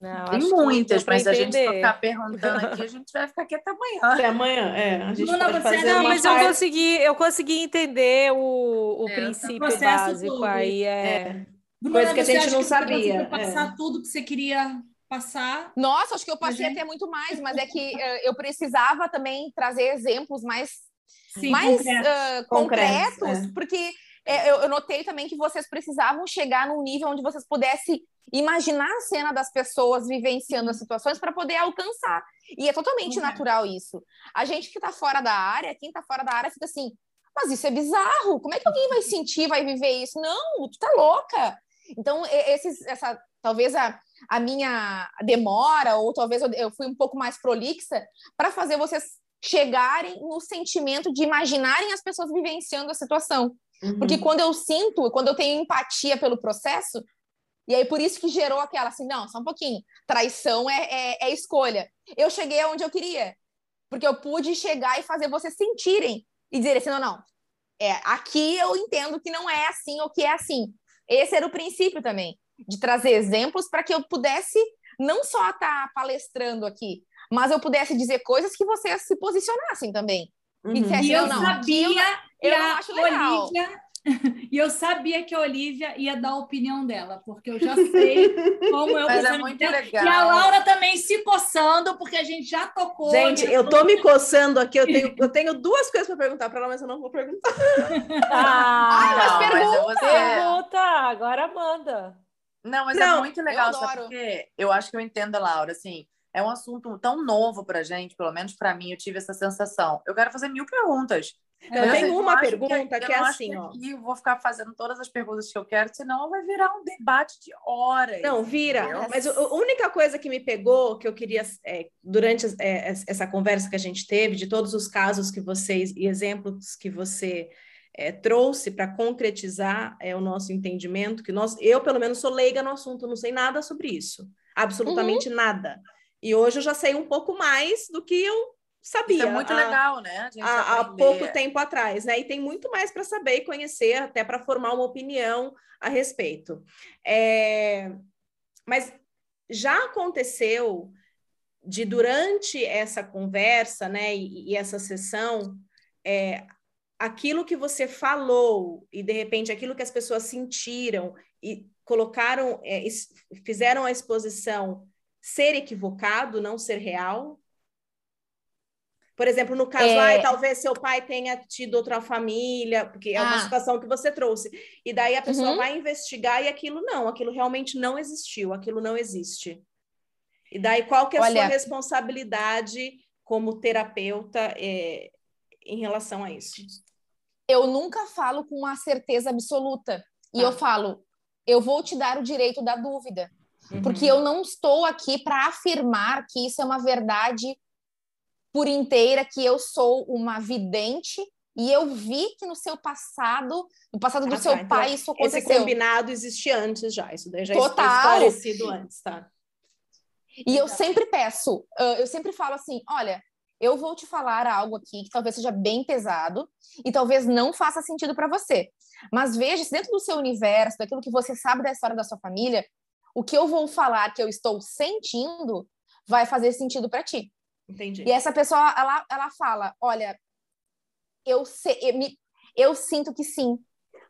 S2: Não, Tem muitas, mas a gente ficar perguntando aqui, a gente vai ficar aqui até amanhã.
S5: Até amanhã, é. A gente pode fazer não, mas parte... eu consegui, eu consegui entender o, o é, princípio básico todo. aí. É, é.
S6: Coisa que a gente não sabia. Passar é. tudo que você queria passar.
S7: Nossa, acho que eu passei até muito mais, mas é que uh, eu precisava também trazer exemplos mais, Sim, mais concretos, uh, concretos, concretos é. porque é, eu, eu, notei também que vocês precisavam chegar num nível onde vocês pudessem imaginar a cena das pessoas vivenciando as situações para poder alcançar. E é totalmente uhum. natural isso. A gente que está fora da área, quem está fora da área, fica assim, mas isso é bizarro, como é que alguém vai sentir, vai viver isso? Não, tu tá louca. Então, esses, essa, talvez a, a minha demora, ou talvez eu, eu fui um pouco mais prolixa, para fazer vocês chegarem no sentimento de imaginarem as pessoas vivenciando a situação. Uhum. Porque quando eu sinto, quando eu tenho empatia pelo processo, e aí por isso que gerou aquela assim, não, só um pouquinho, traição é, é, é escolha. Eu cheguei aonde eu queria, porque eu pude chegar e fazer vocês sentirem e dizer assim, não, não, é, aqui eu entendo que não é assim ou que é assim. Esse era o princípio também, de trazer exemplos para que eu pudesse não só estar tá palestrando aqui, mas eu pudesse dizer coisas que vocês se posicionassem também.
S6: Uhum. E, dissesse, e eu não, sabia eu, eu, eu não acho legal. Olivia e eu sabia que a Olivia ia dar a opinião dela, porque eu já sei como eu
S2: Mas é muito legal.
S6: E a Laura também se coçando, porque a gente já tocou.
S3: Gente, eu tô me coçando aqui, eu tenho, eu tenho duas coisas para perguntar para ela, mas eu não vou perguntar.
S5: Ah, Ai, mas não, pergunta. Mas você... pergunta, agora manda.
S2: Não, mas é não, é muito legal, sabe? Porque eu acho que eu entendo a Laura, assim, é um assunto tão novo pra gente, pelo menos para mim, eu tive essa sensação. Eu quero fazer mil perguntas.
S3: Eu tenho uma pergunta que, que é assim, que ó.
S2: eu vou ficar fazendo todas as perguntas que eu quero, senão vai virar um debate de horas.
S3: Não, vira. Entendeu? Mas a única coisa que me pegou, que eu queria, é, durante é, essa conversa que a gente teve, de todos os casos que vocês e exemplos que você é, trouxe para concretizar é, o nosso entendimento, que nós, eu, pelo menos, sou leiga no assunto, não sei nada sobre isso. Absolutamente uhum. nada. E hoje eu já sei um pouco mais do que eu sabia. Isso
S2: é muito legal, né?
S3: Há, há, pouco tempo atrás, né? E tem muito mais para saber e conhecer, até para formar uma opinião a respeito. É... Mas já aconteceu de durante essa conversa, né, e, e essa sessão, é, aquilo que você falou e de repente aquilo que as pessoas sentiram e colocaram, é, fizeram a exposição ser equivocado, não ser real? Por exemplo, no caso, é... talvez seu pai tenha tido outra família, porque é uma ah. situação que você trouxe. E daí a pessoa uhum. vai investigar e aquilo não, aquilo realmente não existiu, aquilo não existe. E daí qual que é a Olha... sua responsabilidade como terapeuta é, em relação a isso?
S7: Eu nunca falo com uma certeza absoluta. E eu ah. falo, eu vou te dar o direito da dúvida. Uhum. Porque eu não estou aqui para afirmar que isso é uma verdade por inteira, que eu sou uma vidente e eu vi que no seu passado, no passado do ah, seu tá. pai, então, isso aconteceu.
S3: Esse combinado existia antes já, isso daí já Total. esclarecido antes, tá?
S7: E eu sempre peço, eu sempre falo assim, olha, eu vou te falar algo aqui que talvez seja bem pesado e talvez não faça sentido para você. Mas veja se dentro do seu universo, daquilo que você sabe da história da sua família, o que eu vou falar que eu estou sentindo vai fazer sentido para ti.
S3: Entendi.
S7: E essa pessoa, ela, ela fala, olha, eu, sei, eu, me, eu sinto que sim,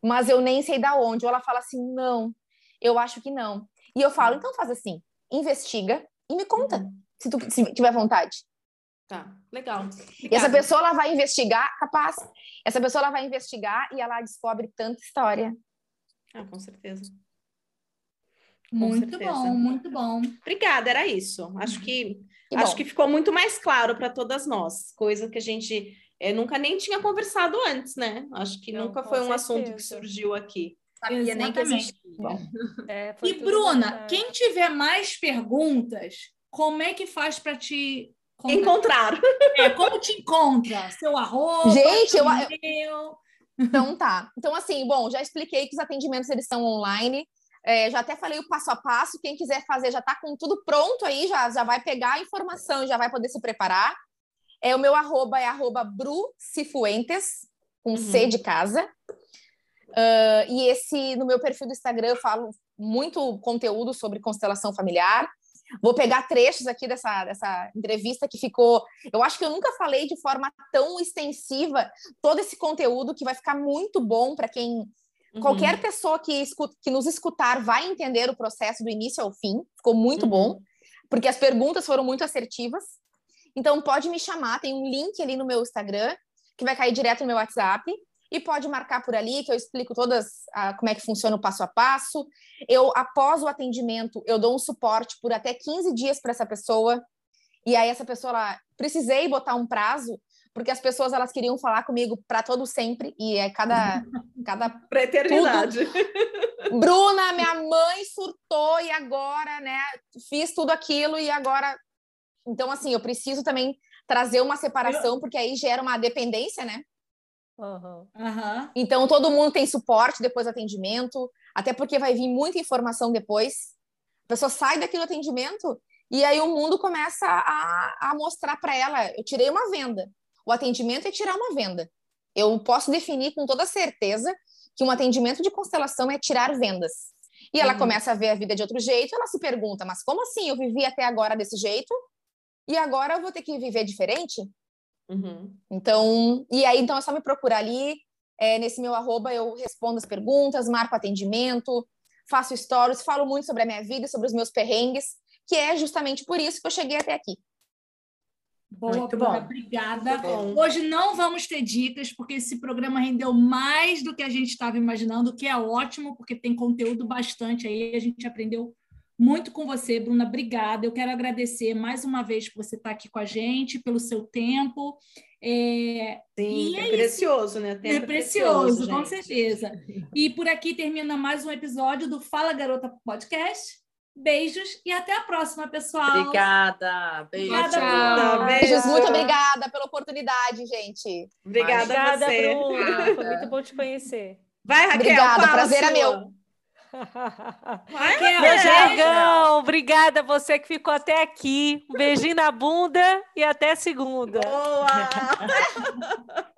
S7: mas eu nem sei da onde. Ou ela fala assim, não, eu acho que não. E eu falo, então faz assim, investiga e me conta, uhum. se tu se tiver vontade.
S3: Tá, legal.
S7: E essa pessoa ela vai investigar, capaz. Essa pessoa ela vai investigar e ela descobre tanta história.
S3: Ah, com certeza.
S6: Muito bom, muito bom.
S3: Obrigada, era isso. Acho que, que acho que ficou muito mais claro para todas nós, coisa que a gente é, nunca nem tinha conversado antes, né? Acho que Não, nunca foi um certeza. assunto que surgiu aqui.
S6: Sabia nem que existia. É, e Bruna, quem tiver mais perguntas, como é que faz para te
S3: encontrar?
S6: É, como te encontra? Seu arroba?
S7: Gente, eu... Então tá. Então assim, bom, já expliquei que os atendimentos eles são online. É, já até falei o passo a passo. Quem quiser fazer já está com tudo pronto aí, já, já vai pegar a informação e já vai poder se preparar. É, o meu arroba é arroba brucifuentes, com uhum. C de casa. Uh, e esse, no meu perfil do Instagram, eu falo muito conteúdo sobre constelação familiar. Vou pegar trechos aqui dessa, dessa entrevista que ficou. Eu acho que eu nunca falei de forma tão extensiva todo esse conteúdo que vai ficar muito bom para quem Uhum. Qualquer pessoa que, escuta, que nos escutar vai entender o processo do início ao fim. Ficou muito uhum. bom, porque as perguntas foram muito assertivas. Então, pode me chamar, tem um link ali no meu Instagram, que vai cair direto no meu WhatsApp. E pode marcar por ali, que eu explico todas uh, como é que funciona o passo a passo. Eu, após o atendimento, eu dou um suporte por até 15 dias para essa pessoa. E aí, essa pessoa, ela, precisei botar um prazo, porque as pessoas elas queriam falar comigo para todo sempre e é cada cada
S3: pra eternidade.
S7: Tudo. Bruna, minha mãe surtou e agora, né, fiz tudo aquilo e agora então assim, eu preciso também trazer uma separação porque aí gera uma dependência, né?
S6: Uhum. Uhum.
S7: Então todo mundo tem suporte depois do atendimento, até porque vai vir muita informação depois. A pessoa sai daquele atendimento e aí o mundo começa a, a mostrar para ela, eu tirei uma venda. O atendimento é tirar uma venda. Eu posso definir com toda certeza que um atendimento de constelação é tirar vendas. E ela uhum. começa a ver a vida de outro jeito, ela se pergunta: mas como assim? Eu vivi até agora desse jeito e agora eu vou ter que viver diferente?
S3: Uhum.
S7: Então, e aí então é só me procurar ali. É, nesse meu arroba eu respondo as perguntas, marco atendimento, faço stories, falo muito sobre a minha vida, sobre os meus perrengues, que é justamente por isso que eu cheguei até aqui.
S6: Boa, Muito bom. obrigada. Bom. Hoje não vamos ter dicas, porque esse programa rendeu mais do que a gente estava imaginando, o que é ótimo, porque tem conteúdo bastante aí, a gente aprendeu muito com você, Bruna. Obrigada. Eu quero agradecer mais uma vez por você estar aqui com a gente, pelo seu tempo.
S3: É... Sim, é, é precioso, né?
S6: Tempo é, é precioso, precioso com certeza. E por aqui termina mais um episódio do Fala Garota Podcast. Beijos e até a próxima, pessoal.
S2: Obrigada.
S7: Beijo. Obrigada, Beijos. Muito obrigada pela oportunidade, gente.
S3: Obrigada, obrigada a você.
S5: Bruna. Foi muito bom te conhecer.
S3: Vai, Raquel.
S7: Obrigada, prazer é meu.
S5: Raquel, obrigada você que ficou até aqui. Um beijinho na bunda e até segunda.
S3: Boa!